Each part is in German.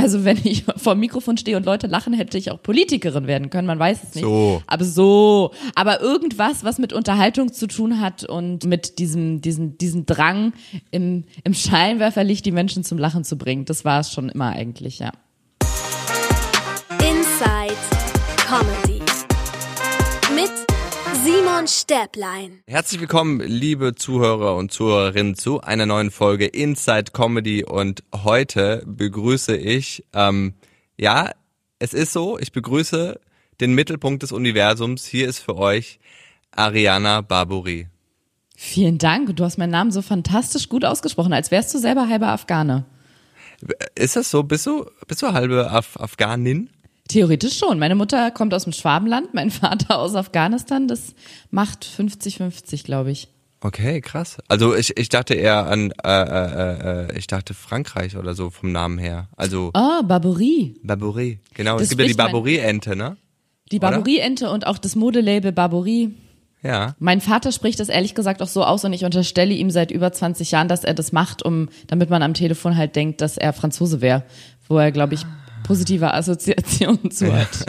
Also wenn ich vor dem Mikrofon stehe und Leute lachen, hätte ich auch Politikerin werden können, man weiß es nicht. So. Aber so, aber irgendwas, was mit Unterhaltung zu tun hat und mit diesem, diesem, diesem Drang im, im Scheinwerferlicht die Menschen zum Lachen zu bringen, das war es schon immer eigentlich, ja. Simon Stäblein. Herzlich willkommen, liebe Zuhörer und Zuhörerinnen, zu einer neuen Folge Inside Comedy. Und heute begrüße ich, ähm, ja, es ist so, ich begrüße den Mittelpunkt des Universums. Hier ist für euch Ariana Barbouri. Vielen Dank. Du hast meinen Namen so fantastisch gut ausgesprochen, als wärst du selber halber Afghane. Ist das so? Bist du, bist du halbe Af Afghanin? Theoretisch schon. Meine Mutter kommt aus dem Schwabenland, mein Vater aus Afghanistan. Das macht 50-50, glaube ich. Okay, krass. Also ich, ich dachte eher an, äh, äh, äh, ich dachte Frankreich oder so vom Namen her. Also Oh, Barbouri. Barbouri. Genau, Das es gibt ja die Barbouri-Ente, ne? Die Oder? Barbouri-Ente und auch das Modelabel Barbouri. Ja. Mein Vater spricht das ehrlich gesagt auch so aus und ich unterstelle ihm seit über 20 Jahren, dass er das macht, um, damit man am Telefon halt denkt, dass er Franzose wäre, wo er, glaube ich, positive Assoziationen zu hat.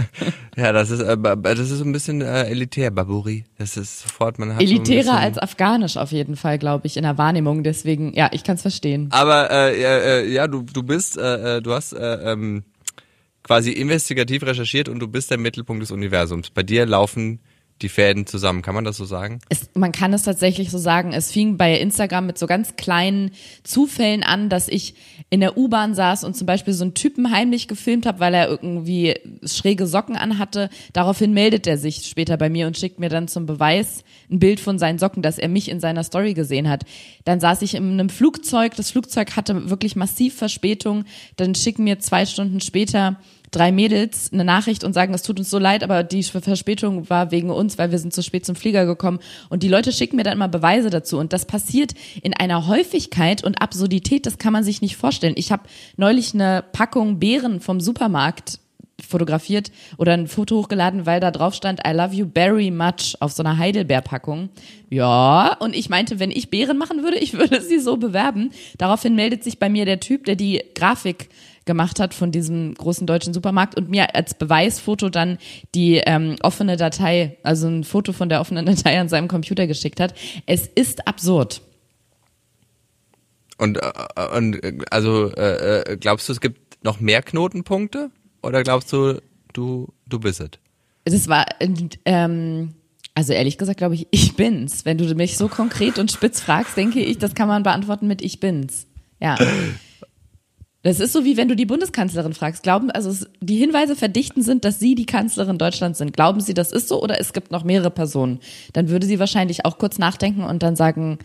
Ja, das ist, äh, das ist so ein bisschen äh, elitär, Barbouri. Das ist sofort, man hat so Elitärer bisschen, als afghanisch auf jeden Fall, glaube ich, in der Wahrnehmung. Deswegen, ja, ich kann es verstehen. Aber äh, äh, äh, ja, du du bist, äh, äh, du hast äh, ähm, quasi investigativ recherchiert und du bist der Mittelpunkt des Universums. Bei dir laufen die Fäden zusammen, kann man das so sagen? Es, man kann es tatsächlich so sagen. Es fing bei Instagram mit so ganz kleinen Zufällen an, dass ich in der U-Bahn saß und zum Beispiel so einen Typen heimlich gefilmt habe, weil er irgendwie schräge Socken anhatte. Daraufhin meldet er sich später bei mir und schickt mir dann zum Beweis ein Bild von seinen Socken, dass er mich in seiner Story gesehen hat. Dann saß ich in einem Flugzeug. Das Flugzeug hatte wirklich massiv Verspätung. Dann schicken mir zwei Stunden später drei Mädels eine Nachricht und sagen, es tut uns so leid, aber die Verspätung war wegen uns, weil wir sind zu spät zum Flieger gekommen. Und die Leute schicken mir dann immer Beweise dazu. Und das passiert in einer Häufigkeit und Absurdität, das kann man sich nicht vorstellen. Ich habe neulich eine Packung Beeren vom Supermarkt fotografiert oder ein Foto hochgeladen, weil da drauf stand, I love you very much auf so einer Heidelbeerpackung. Ja, und ich meinte, wenn ich Beeren machen würde, ich würde sie so bewerben. Daraufhin meldet sich bei mir der Typ, der die Grafik gemacht hat von diesem großen deutschen Supermarkt und mir als Beweisfoto dann die ähm, offene Datei, also ein Foto von der offenen Datei an seinem Computer geschickt hat. Es ist absurd. Und, äh, und äh, also äh, äh, glaubst du, es gibt noch mehr Knotenpunkte? Oder glaubst du, du, du bist es? Das war, ähm, also ehrlich gesagt glaube ich, ich bin's. Wenn du mich so konkret und spitz fragst, denke ich, das kann man beantworten mit ich bin's. Ja. Das ist so wie wenn du die Bundeskanzlerin fragst. Glauben, also es, die Hinweise verdichten sind, dass sie die Kanzlerin Deutschlands sind. Glauben Sie, das ist so oder es gibt noch mehrere Personen? Dann würde sie wahrscheinlich auch kurz nachdenken und dann sagen,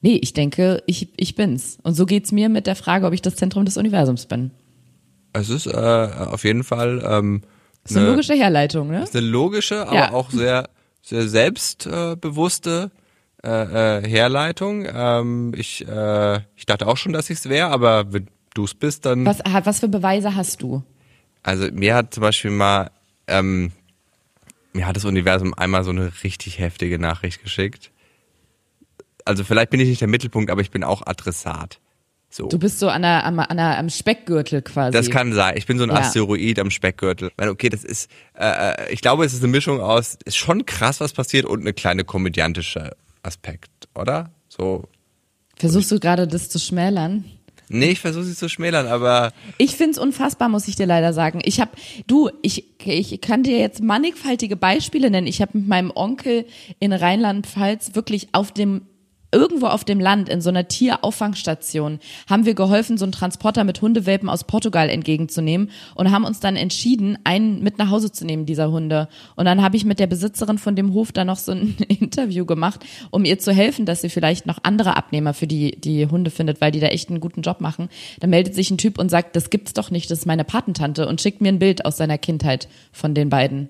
nee, ich denke, ich, ich bin's. Und so geht's mir mit der Frage, ob ich das Zentrum des Universums bin. Es ist äh, auf jeden Fall ähm, Das ist eine logische Herleitung, ne? ist eine logische, aber Ja. auch sehr, sehr selbstbewusste äh, äh, Herleitung. Ähm, ich, äh, ich dachte auch schon, dass ich es wäre, aber du es bist, dann. Was, was für Beweise hast du? Also mir hat zum Beispiel mal, ähm, mir hat das Universum einmal so eine richtig heftige Nachricht geschickt. Also vielleicht bin ich nicht der Mittelpunkt, aber ich bin auch Adressat. So. Du bist so an der, am, an der, am Speckgürtel quasi. Das kann sein. Ich bin so ein Ja. Asteroid am Speckgürtel. Ich meine, okay, das ist, äh, äh, ich glaube, es ist eine Mischung aus, ist schon krass, was passiert und eine kleine komödiantische Aspekt, oder? So. Versuchst du gerade das zu schmälern? Nee, ich versuche sie zu schmälern, aber Ich find's unfassbar, muss ich dir leider sagen. Ich hab, du, ich, ich kann dir jetzt mannigfaltige Beispiele nennen. Ich habe mit meinem Onkel in Rheinland-Pfalz wirklich auf dem irgendwo auf dem Land in so einer Tierauffangstation haben wir geholfen, so einen Transporter mit Hundewelpen aus Portugal entgegenzunehmen und haben uns dann entschieden, einen mit nach Hause zu nehmen, dieser Hunde. Und dann habe ich mit der Besitzerin von dem Hof da noch so ein Interview gemacht, um ihr zu helfen, dass sie vielleicht noch andere Abnehmer für die, die Hunde findet, weil die da echt einen guten Job machen. Da meldet sich ein Typ und sagt, das gibt's doch nicht, das ist meine Patentante und schickt mir ein Bild aus seiner Kindheit von den beiden.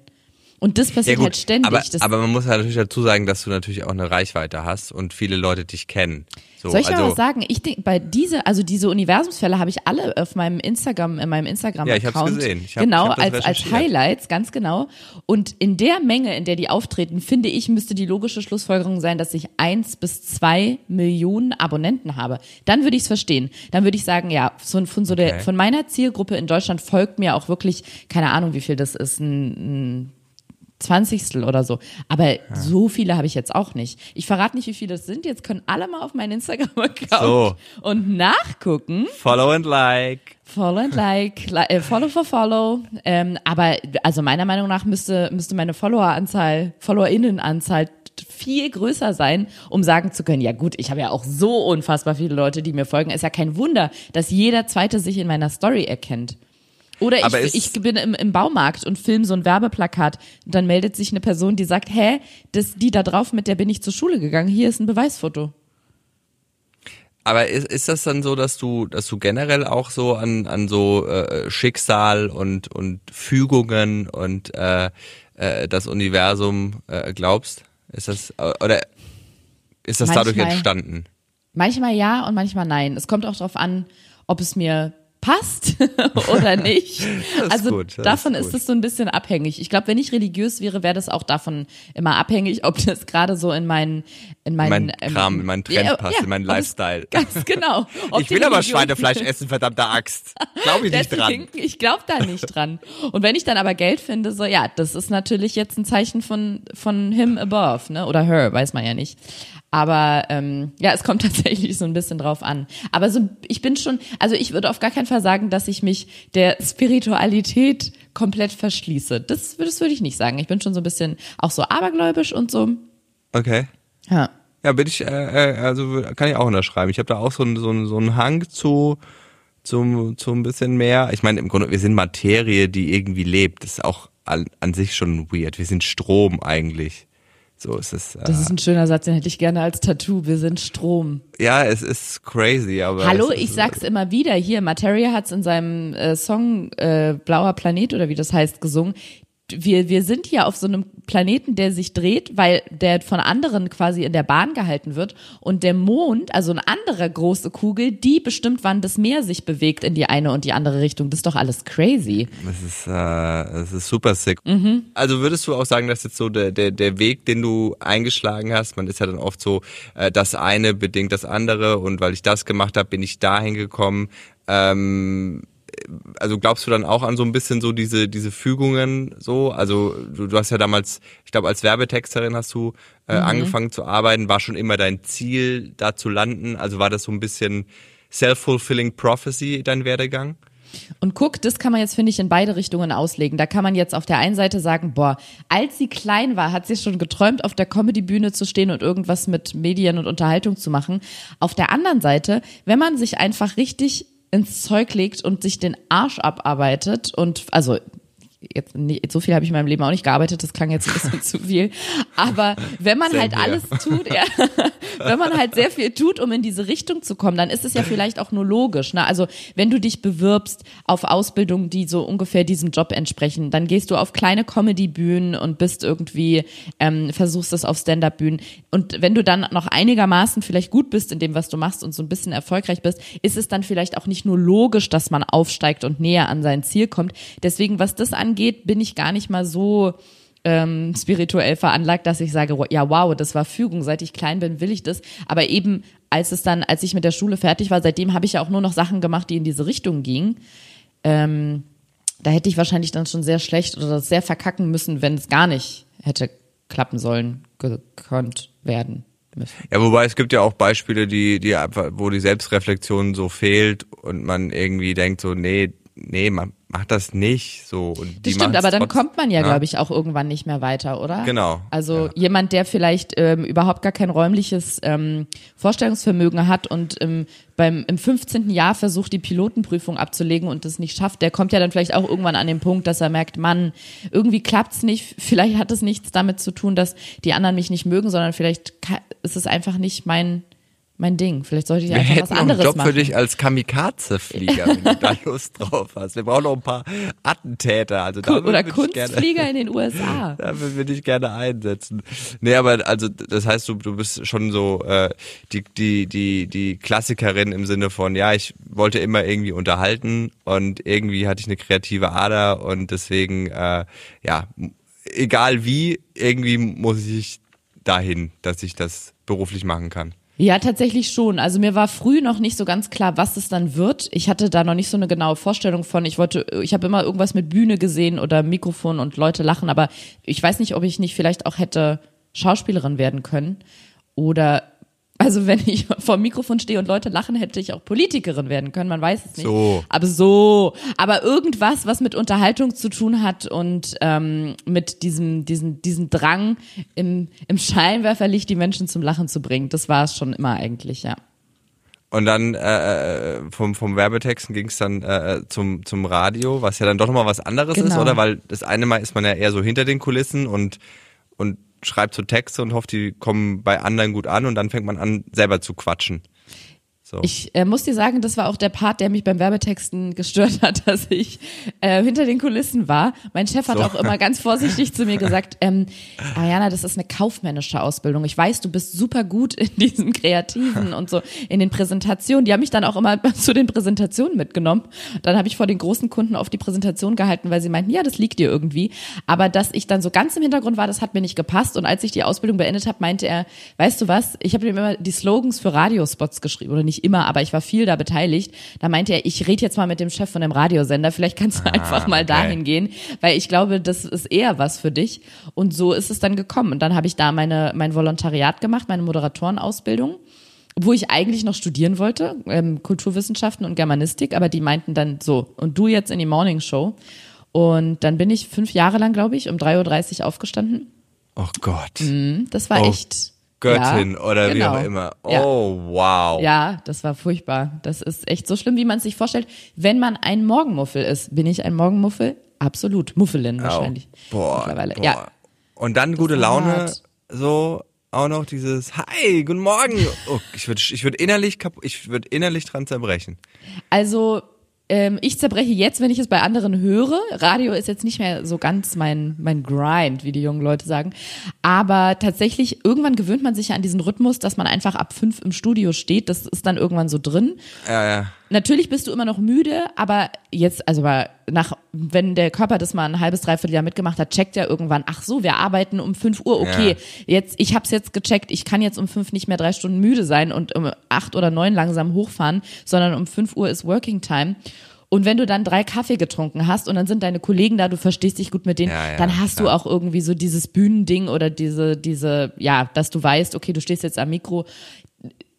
Und das passiert gut, halt ständig. Aber, aber man muss halt natürlich dazu sagen, dass du natürlich auch eine Reichweite hast und viele Leute dich kennen. So, soll ich also, mal was sagen? Ich denke, bei diese, also diese Universumsfälle habe ich alle auf meinem Instagram, in meinem Instagram-Account. Ja, ich hab's gesehen. Ich hab- genau, ich als, als. Highlights, ganz genau. Und in der Menge, in der die auftreten, finde ich, müsste die logische Schlussfolgerung sein, dass ich eins bis zwei Millionen Abonnenten habe. Dann würde ich es verstehen. Dann würde ich sagen, ja, so, von so der, Okay. von meiner Zielgruppe in Deutschland folgt mir auch wirklich, keine Ahnung, wie viel das ist, ein, ein Zwanzigstel oder so. Aber so viele habe ich jetzt auch nicht. Ich verrate nicht, wie viele es sind. Jetzt können alle mal auf meinen Instagram-Account So. und nachgucken. Follow and like. Follow and like, li äh, follow for follow. Ähm, aber also meiner Meinung nach müsste, müsste meine Followeranzahl, FollowerInnenanzahl viel größer sein, um sagen zu können, ja gut, ich habe ja auch so unfassbar viele Leute, die mir folgen. Ist ja kein Wunder, dass jeder Zweite sich in meiner Story erkennt. Oder Aber ich, ich bin im, im Baumarkt und film so ein Werbeplakat. Und dann meldet sich eine Person, die sagt, hä, das, die da drauf, mit der bin ich zur Schule gegangen. Hier ist ein Beweisfoto. Aber ist, ist das dann so, dass du, dass du generell auch so an, an so äh, Schicksal und, und Fügungen und äh, äh, das Universum äh, glaubst? Ist das äh, oder ist das dadurch Manchmal. entstanden? Manchmal ja und manchmal nein. Es kommt auch darauf an, ob es mir passt oder nicht. Ist also gut, davon ist ist, es so ein bisschen abhängig. Ich glaube, wenn ich religiös wäre, wäre das auch davon immer abhängig, ob das gerade so in meinen in meinen mein Kram, in meinen Trend passt, in meinen Lifestyle. Ganz genau. Ob ich will aber Religion- Schweinefleisch essen, verdammte Axt. Glaube ich nicht dran. Ich glaube da nicht dran. Und wenn ich dann aber Geld finde, so ja, das ist natürlich jetzt ein Zeichen von von him above, ne? Oder her, weiß man ja nicht. Aber ähm, ja, es kommt tatsächlich so ein bisschen drauf an. Aber so, ich bin schon, also ich würde auf gar keinen Fall sagen, dass ich mich der Spiritualität komplett verschließe. Das, das würde ich nicht sagen. Ich bin schon so ein bisschen auch so abergläubisch und so. Okay. Ja. Ja, bin ich, äh, äh, also kann ich auch unterschreiben. Ich habe da auch so einen so so einen Hang zu, zum, zu ein bisschen mehr. Ich meine, im Grunde, wir sind Materie, die irgendwie lebt. Das ist auch an, an sich schon weird. Wir sind Strom eigentlich. So ist es. Äh, Das ist ein schöner Satz, den hätte ich gerne als Tattoo. Wir sind Strom. ja, es ist crazy, aber. Hallo, ich sag's immer wieder. Hier, Materia hat's in seinem äh, Song äh, Blauer Planet oder wie das heißt gesungen. Wir, wir sind hier auf so einem Planeten, der sich dreht, weil der von anderen quasi in der Bahn gehalten wird. Und der Mond, also eine andere große Kugel, die bestimmt, wann das Meer sich bewegt in die eine und die andere Richtung. Das ist doch alles crazy. Das ist, äh, das ist super sick. Mhm. Also würdest du auch sagen, dass jetzt so der, der, der Weg, den du eingeschlagen hast, man ist ja dann oft so, äh, das eine bedingt das andere und weil ich das gemacht habe, bin ich dahin gekommen. Ähm, also glaubst du dann auch an so ein bisschen so diese diese Fügungen so? Also du, du hast ja damals, ich glaube als Werbetexterin hast du äh, Mhm. angefangen zu arbeiten, war schon immer dein Ziel, da zu landen. Also war das so ein bisschen self-fulfilling prophecy dein Werdegang? Und guck, das kann man jetzt, finde ich, in beide Richtungen auslegen. Da kann man jetzt auf der einen Seite sagen, boah, als sie klein war, hat sie schon geträumt, auf der Comedy-Bühne zu stehen und irgendwas mit Medien und Unterhaltung zu machen. Auf der anderen Seite, wenn man sich einfach richtig ins Zeug legt und sich den Arsch abarbeitet und, also, Jetzt, nicht, so viel habe ich in meinem Leben auch nicht gearbeitet, das klang jetzt ein bisschen zu viel. Aber wenn man Same halt here. alles tut, ja, wenn man halt sehr viel tut, um in diese Richtung zu kommen, dann ist es ja vielleicht auch nur logisch. Ne? Also wenn du dich bewirbst auf Ausbildungen, die so ungefähr diesem Job entsprechen, dann gehst du auf kleine Comedy-Bühnen und bist irgendwie, ähm, versuchst es auf Stand-Up-Bühnen. Und wenn du dann noch einigermaßen vielleicht gut bist in dem, was du machst und so ein bisschen erfolgreich bist, ist es dann vielleicht auch nicht nur logisch, dass man aufsteigt und näher an sein Ziel kommt. Deswegen, was das angeht, bin ich gar nicht mal so ähm, spirituell veranlagt, dass ich sage, ja wow, das war Fügung, seit ich klein bin, will ich das. Aber eben, als es dann, als ich mit der Schule fertig war, seitdem habe ich ja auch nur noch Sachen gemacht, die in diese Richtung gingen. Ähm, da hätte ich wahrscheinlich dann schon sehr schlecht oder sehr verkacken müssen, wenn es gar nicht hätte klappen sollen, gekonnt werden müssen. Ja, wobei es gibt ja auch Beispiele, die, die einfach, wo die Selbstreflexion so fehlt und man irgendwie denkt so, nee, nee, man macht das nicht so. Und Das stimmt, aber dann trotzdem, kommt man ja, ne? glaube ich, auch irgendwann nicht mehr weiter, oder? Genau, Also ja. jemand, der vielleicht ähm, überhaupt gar kein räumliches ähm, Vorstellungsvermögen hat und ähm, beim im 15. Jahr versucht, die Pilotenprüfung abzulegen und das nicht schafft, der kommt ja dann vielleicht auch irgendwann an den Punkt, dass er merkt, Mann, irgendwie klappt's nicht. Vielleicht hat es nichts damit zu tun, dass die anderen mich nicht mögen, sondern vielleicht ist es einfach nicht mein mein Ding. Vielleicht sollte ich Wir einfach was hätten noch einen anderes Job machen. für dich als Kamikaze-Flieger, wenn du da Lust drauf hast. Wir brauchen noch ein paar Attentäter. Also da Oder ich gerne- Kunstflieger in den USA. Da würde ich gerne einsetzen. Nee, aber also das heißt, du, du bist schon so äh, die, die, die, die Klassikerin im Sinne von, ja, ich wollte immer irgendwie unterhalten und irgendwie hatte ich eine kreative Ader und deswegen, äh, ja, egal wie, irgendwie muss ich dahin, dass ich das beruflich machen kann. Ja, tatsächlich schon. Also mir war früh noch nicht so ganz klar, was es dann wird. Ich hatte da noch nicht so eine genaue Vorstellung von. Ich wollte, ich habe immer irgendwas mit Bühne gesehen oder Mikrofon und Leute lachen, aber ich weiß nicht, ob ich nicht vielleicht auch hätte Schauspielerin werden können oder also wenn ich vor dem Mikrofon stehe und Leute lachen, hätte ich auch Politikerin werden können. Man weiß es nicht. So. Aber so, aber irgendwas, was mit Unterhaltung zu tun hat und ähm, mit diesem, diesen, diesen Drang im, im Scheinwerferlicht die Menschen zum Lachen zu bringen. Das war es schon immer eigentlich, ja. Und dann äh, vom, vom Werbetexten ging es dann äh, zum, zum Radio, was ja dann doch nochmal was anderes ist, Genau. oder? Weil das eine Mal ist man ja eher so hinter den Kulissen und, und schreibt so Texte und hofft, die kommen bei anderen gut an und dann fängt man an, selber zu quatschen. So. Ich äh, muss dir sagen, das war auch der Part, der mich beim Werbetexten gestört hat, dass ich äh, hinter den Kulissen war. Mein Chef hat So. auch immer ganz vorsichtig zu mir gesagt, ähm, Ariana, das ist eine kaufmännische Ausbildung. Ich weiß, du bist super gut in diesem Kreativen und so in den Präsentationen. Die haben mich dann auch immer zu den Präsentationen mitgenommen. Dann habe ich vor den großen Kunden auf die Präsentation gehalten, weil sie meinten, ja, das liegt dir irgendwie. Aber dass ich dann so ganz im Hintergrund war, das hat mir nicht gepasst. Und als ich die Ausbildung beendet habe, meinte er, weißt du was, ich habe ihm immer die Slogans für Radiospots geschrieben oder nicht immer, aber ich war viel da beteiligt. Da meinte er, ich rede jetzt mal mit dem Chef von dem Radiosender, vielleicht kannst du einfach mal okay. dahin gehen, weil ich glaube, das ist eher was für dich. Und so ist es dann gekommen. Und dann habe ich da meine, mein Volontariat gemacht, meine Moderatorenausbildung wo ich eigentlich noch studieren wollte, ähm, Kulturwissenschaften und Germanistik, aber die meinten dann so, und du jetzt in die Morning Show. Und dann bin ich fünf Jahre lang, glaube ich, um 3.30 Uhr aufgestanden. oh Gott. Das war Oh, echt. Göttin ja, oder wie genau. auch immer. Ja. Oh, wow. Ja, das war furchtbar. Das ist echt so schlimm, wie man es sich vorstellt. Wenn man ein Morgenmuffel ist, bin ich ein Morgenmuffel? Absolut. Muffelin wahrscheinlich. Oh, boah, Mittlerweile. boah. Ja. Und dann gute war Laune, hart. so auch noch dieses Hi, guten Morgen. Oh, ich würde ich würd innerlich kaputt, ich würde innerlich dran zerbrechen. Also ähm, ich zerbreche jetzt, wenn ich es bei anderen höre. Radio ist jetzt nicht mehr so ganz mein, mein Grind, wie die jungen Leute sagen. Aber tatsächlich, irgendwann gewöhnt man sich ja an diesen Rhythmus, dass man einfach ab fünf im Studio steht. Das ist dann irgendwann so drin. Ja, ja. Natürlich bist du immer noch müde, aber jetzt, also nach, wenn der Körper das mal ein halbes, dreiviertel Jahr mitgemacht hat, checkt er irgendwann, ach so, wir arbeiten um fünf Uhr, okay, Ja. jetzt, ich hab's jetzt gecheckt, ich kann jetzt um fünf nicht mehr drei Stunden müde sein und um acht oder neun langsam hochfahren, sondern um fünf Uhr ist Working Time. Und wenn du dann drei Kaffee getrunken hast und dann sind deine Kollegen da, du verstehst dich gut mit denen, Ja, ja, dann hast du klar. auch irgendwie so dieses Bühnending oder diese, diese, ja, dass du weißt, okay, du stehst jetzt am Mikro,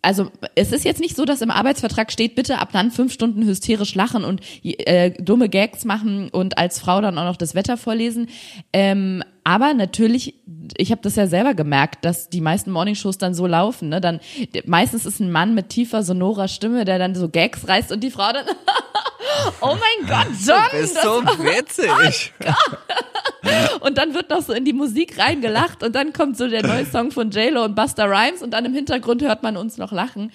also es ist jetzt nicht so, dass im Arbeitsvertrag steht, bitte ab dann fünf Stunden hysterisch lachen und äh, dumme Gags machen und als Frau dann auch noch das Wetter vorlesen. Ähm, aber natürlich, ich habe das ja selber gemerkt, dass die meisten Morningshows dann so laufen. Ne? Dann meistens ist ein Mann mit tiefer sonorer Stimme, der dann so Gags reißt und die Frau dann, oh mein Gott, John, Ist das so witzig. und dann wird noch so in die Musik reingelacht und dann kommt so der neue Song von JLo und Busta Rhymes und dann im Hintergrund hört man uns noch lachen.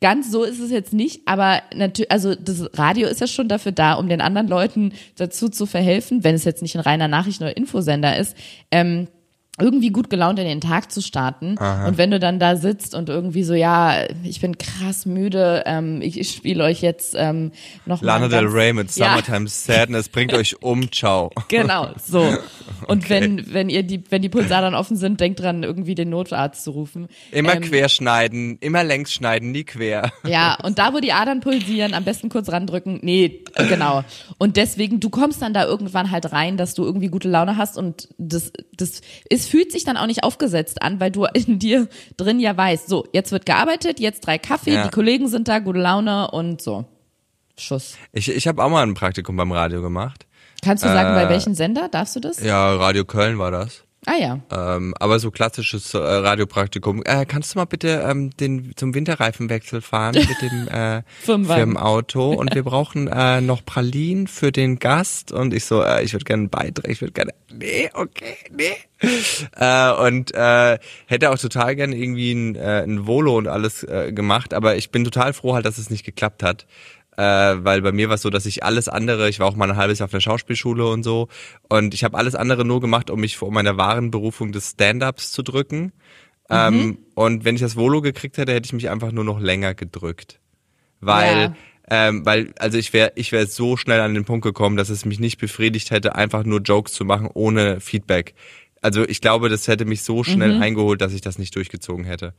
Ganz so ist es jetzt nicht, aber natürlich, also das Radio ist ja schon dafür da, um den anderen Leuten dazu zu verhelfen, wenn es jetzt nicht ein reiner Nachrichten- oder Infosender ist, ähm, irgendwie gut gelaunt in den Tag zu starten. Und wenn du dann da sitzt und irgendwie so, ja, ich bin krass müde, ähm, ich, ich spiele euch jetzt ähm, noch Lana Del Rey mit Ja. Summertime Sadness bringt euch um. Ciao. Genau, so. Und wenn, wenn ihr die, wenn die Pulsadern offen sind, denkt dran, irgendwie den Notarzt zu rufen. Immer Ähm, querschneiden, immer längs schneiden, nie quer. Ja, und da, wo die Adern pulsieren, am besten kurz randrücken. Nee, genau. Und deswegen, du kommst dann da irgendwann halt rein, dass du irgendwie gute Laune hast und das, das, es fühlt sich dann auch nicht aufgesetzt an, weil du in dir drin ja weißt, so, jetzt wird gearbeitet, jetzt drei Kaffee, Ja. die Kollegen sind da, gute Laune und so. Schuss. Ich, ich habe auch mal ein Praktikum beim Radio gemacht. Kannst du sagen, Äh, bei welchem Sender? Darfst du das? Ja, Radio Köln war das. Ah ja. Ähm, aber so klassisches äh, Radiopraktikum. Äh, kannst du mal bitte ähm, den zum Winterreifenwechsel fahren mit dem äh. Firmenauto und wir brauchen äh, noch Pralinen für den Gast und ich so, äh, ich würde gerne einen Beitrag, ich würde gerne, nee, okay, nee. Äh, und äh, hätte auch total gerne irgendwie ein, äh, ein Volo und alles äh, gemacht, aber ich bin total froh halt, dass es nicht geklappt hat äh, weil bei mir war es so, dass ich alles andere, ich war auch mal ein halbes Jahr auf der Schauspielschule und so, und ich habe alles andere nur gemacht, um mich vor meiner wahren Berufung des Stand-ups zu drücken. Ähm, und wenn ich das Volo gekriegt hätte, hätte ich mich einfach nur noch länger gedrückt, weil Ja. ähm, weil also ich wäre ich wäre so schnell an den Punkt gekommen, dass es mich nicht befriedigt hätte, einfach nur Jokes zu machen ohne Feedback. Also ich glaube, das hätte mich so schnell eingeholt, dass ich das nicht durchgezogen hätte.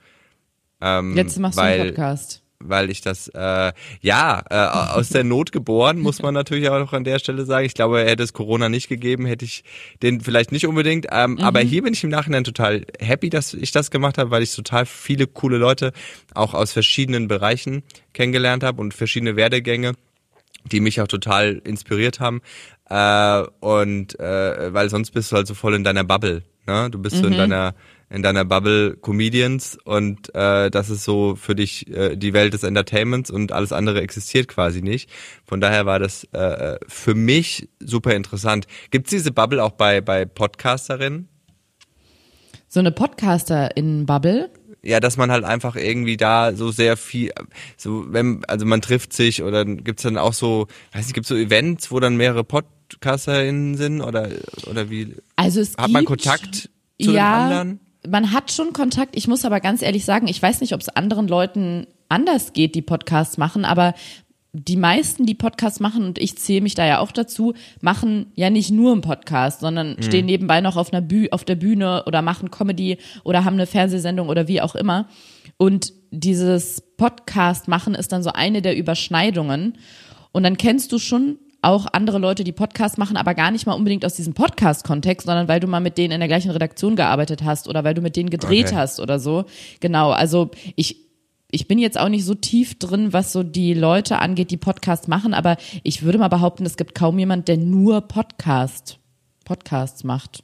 Ähm, Jetzt machst weil, du einen Podcast. Weil ich das, äh, ja, äh, aus der Not geboren, muss man natürlich auch noch an der Stelle sagen. Ich glaube, hätte es Corona nicht gegeben, hätte ich den vielleicht nicht unbedingt. Ähm, Aber hier bin ich im Nachhinein total happy, dass ich das gemacht habe, weil ich total viele coole Leute auch aus verschiedenen Bereichen kennengelernt habe und verschiedene Werdegänge die mich auch total inspiriert haben. Äh, und äh, weil sonst bist du halt so voll in deiner Bubble. Ne? Du bist so in deiner in deiner Bubble Comedians und äh, das ist so für dich äh, die Welt des Entertainments und alles andere existiert quasi nicht. Von daher war das äh, für mich super interessant. Gibt's diese Bubble auch bei bei Podcasterinnen? So eine Podcaster-in-Bubble. Ja, dass man halt einfach irgendwie da so sehr viel, so wenn, also man trifft sich oder gibt's dann auch so, weiß nicht, gibt's so Events, wo dann mehrere PodcasterInnen sind oder oder wie? Also es Hat gibt, man Kontakt zu ja, den anderen? Man hat schon Kontakt. Ich muss aber ganz ehrlich sagen, ich weiß nicht, ob es anderen Leuten anders geht, die Podcasts machen, aber die meisten, die Podcasts machen, und ich zähle mich da ja auch dazu, machen ja nicht nur einen Podcast, sondern stehen nebenbei noch auf, einer Büh auf der Bühne oder machen Comedy oder haben eine Fernsehsendung oder wie auch immer. Und dieses Podcast machen ist dann so eine der Überschneidungen. Und dann kennst du schon auch andere Leute, die Podcasts machen, aber gar nicht mal unbedingt aus diesem Podcast-Kontext, sondern weil du mal mit denen in der gleichen Redaktion gearbeitet hast oder weil du mit denen gedreht Okay. hast oder so. Genau, also ich, ich bin jetzt auch nicht so tief drin, was so die Leute angeht, die Podcasts machen, aber ich würde mal behaupten, es gibt kaum jemand, der nur Podcast, Podcasts macht.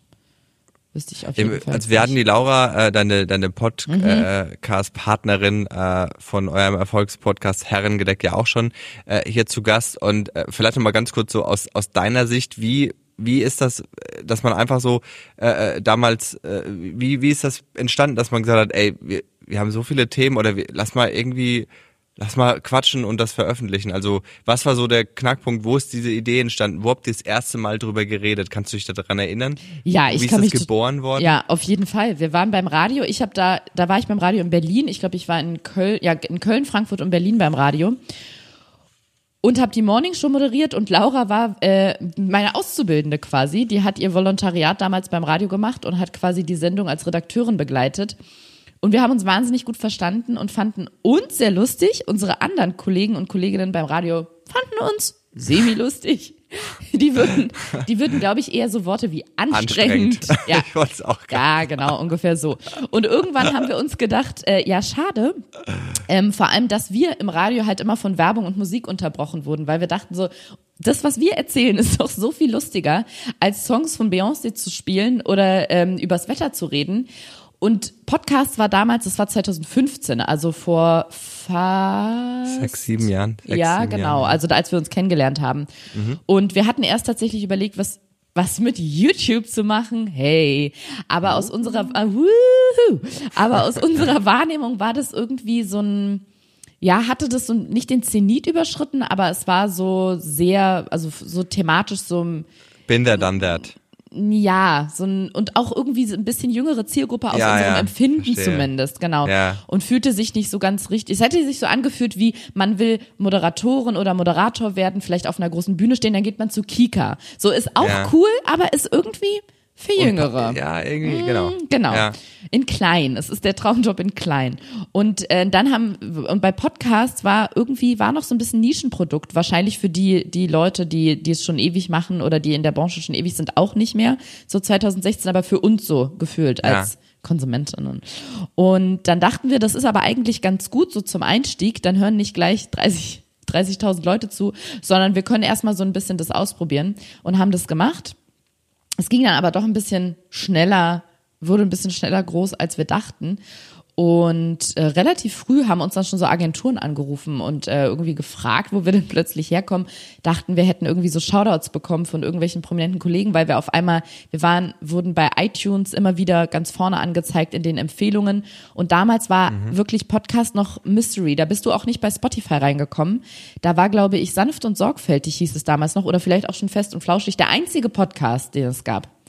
Wüsste ich auf jeden Fall. Also wir hatten die Laura, äh, deine, deine Mhm. Podcast-Partnerin äh, von eurem Erfolgspodcast Herrengedeck ja auch schon äh, hier zu Gast. Und äh, vielleicht noch mal ganz kurz so aus, aus deiner Sicht, wie wie ist das, äh, dass man einfach so äh, äh, damals, äh, wie, wie ist das entstanden, dass man gesagt hat, ey, wir, wir haben so viele Themen oder wir, lass mal irgendwie, lass mal quatschen und das veröffentlichen. Also was war so der Knackpunkt, wo ist diese Idee entstanden? Wo habt ihr das erste Mal drüber geredet? Kannst du dich daran erinnern? Ja, ich wie kann ist mich das geboren worden? Ja, auf jeden Fall. Wir waren beim Radio. Ich habe da, da war ich beim Radio in Berlin. Ich glaube, ich war in Köln, ja, in Köln, Frankfurt und Berlin beim Radio und habe die Morning Show moderiert und Laura war äh, meine Auszubildende quasi. Die hat ihr Volontariat damals beim Radio gemacht und hat quasi die Sendung als Redakteurin begleitet. Und wir haben uns wahnsinnig gut verstanden und fanden uns sehr lustig. Unsere anderen Kollegen und Kolleginnen beim Radio fanden uns semi-lustig. Die würden, die würden, glaube ich, eher so Worte wie anstrengend. Anstrengend. Ja, Ich wollte es auch ja, genau, ungefähr so. Und irgendwann haben wir uns gedacht, äh, ja, schade. Ähm, vor allem, dass wir im Radio halt immer von Werbung und Musik unterbrochen wurden, weil wir dachten so, das, was wir erzählen, ist doch so viel lustiger, als Songs von Beyoncé zu spielen oder ähm, übers Wetter zu reden. Und Podcast war damals, das war 2015, also vor fast Sechs, sieben Jahren. Sechs, ja, sieben genau. Jahren. Also da, als wir uns kennengelernt haben. Und wir hatten erst tatsächlich überlegt, was was mit YouTube zu machen. Hey, aber aus unserer äh, wuhu, aber aus unserer Wahrnehmung war das irgendwie so ein ja, hatte das so nicht den Zenit überschritten, aber es war so sehr, also so thematisch so ein Bin there, done that. Ja, so ein, und auch irgendwie so ein bisschen jüngere Zielgruppe aus Ja, unserem ja, Empfinden verstehe. zumindest, genau. Ja. Und fühlte sich nicht so ganz richtig. Es hätte sich so angefühlt, wie man will Moderatorin oder Moderator werden, vielleicht auf einer großen Bühne stehen, dann geht man zu Kika. So ist auch cool, aber ist irgendwie für Jüngere. Ja, irgendwie, genau. Genau. Ja. In klein. Es ist der Traumjob in klein. Und äh, dann haben und bei Podcasts war irgendwie war noch so ein bisschen Nischenprodukt. Wahrscheinlich für die die Leute, die die es schon ewig machen oder die in der Branche schon ewig sind, auch nicht mehr. So 2016, aber für uns so gefühlt als Ja. Konsumentinnen. Und dann dachten wir, das ist aber eigentlich ganz gut so zum Einstieg. Dann hören nicht gleich 30 30.000 Leute zu, sondern wir können erstmal so ein bisschen das ausprobieren und haben das gemacht. Es ging dann aber doch ein bisschen schneller, wurde ein bisschen schneller groß, als wir dachten. Und äh, relativ früh haben uns dann schon so Agenturen angerufen und äh, irgendwie gefragt, wo wir denn plötzlich herkommen. Dachten, wir hätten irgendwie so Shoutouts bekommen von irgendwelchen prominenten Kollegen, weil wir auf einmal, wir waren, wurden bei iTunes immer wieder ganz vorne angezeigt in den Empfehlungen. Und damals war mhm. wirklich Podcast noch Mystery. Da bist du auch nicht bei Spotify reingekommen. Da war, glaube ich, sanft und sorgfältig hieß es damals noch oder vielleicht auch schon fest und flauschig der einzige Podcast, den es gab.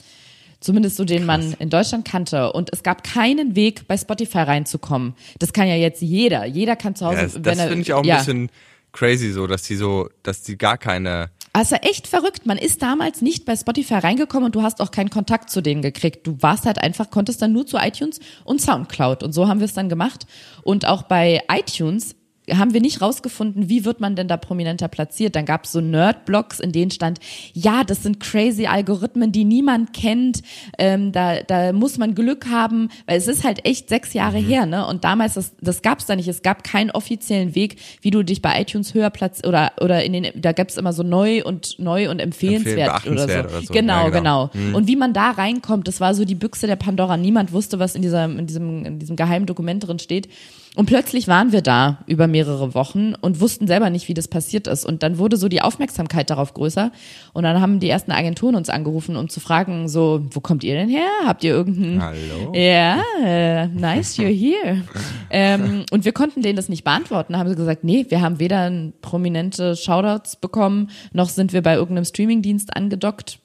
Zumindest so, den Krass. man in Deutschland kannte. Und es gab keinen Weg, bei Spotify reinzukommen. Das kann ja jetzt jeder. Jeder kann zu Hause. Ja, das das finde ich auch ein ja. bisschen crazy so, dass die so, dass die gar keine. Also echt verrückt. Man ist damals nicht bei Spotify reingekommen und du hast auch keinen Kontakt zu denen gekriegt. Du warst halt einfach, konntest dann nur zu iTunes und Soundcloud. Und so haben wir es dann gemacht. Und auch bei iTunes haben wir nicht rausgefunden, wie wird man denn da prominenter platziert. Dann gab es so Nerd-Blogs, in denen stand, ja, das sind crazy Algorithmen, die niemand kennt. Ähm, da, da muss man Glück haben, weil es ist halt echt sechs Jahre mhm. her, ne? Und damals, das, das gab es da nicht. Es gab keinen offiziellen Weg, wie du dich bei iTunes höher platz oder oder in den, da gab es immer so neu und neu und empfehlenswert oder so. oder so. Genau, ja, genau. genau. Mhm. Und wie man da reinkommt, das war so die Büchse der Pandora. Niemand wusste, was in dieser, in diesem, in diesem geheimen Dokument drin steht. Und plötzlich waren wir da über mehrere Wochen und wussten selber nicht, wie das passiert ist. Und dann wurde so die Aufmerksamkeit darauf größer. Und dann haben die ersten Agenturen uns angerufen, um zu fragen, so, wo kommt ihr denn her? Habt ihr irgendeinen? Hallo? Ja, äh, nice, you're here. ähm, und wir konnten denen das nicht beantworten. Da haben sie gesagt, nee, wir haben weder prominente Shoutouts bekommen, noch sind wir bei irgendeinem Streamingdienst angedockt.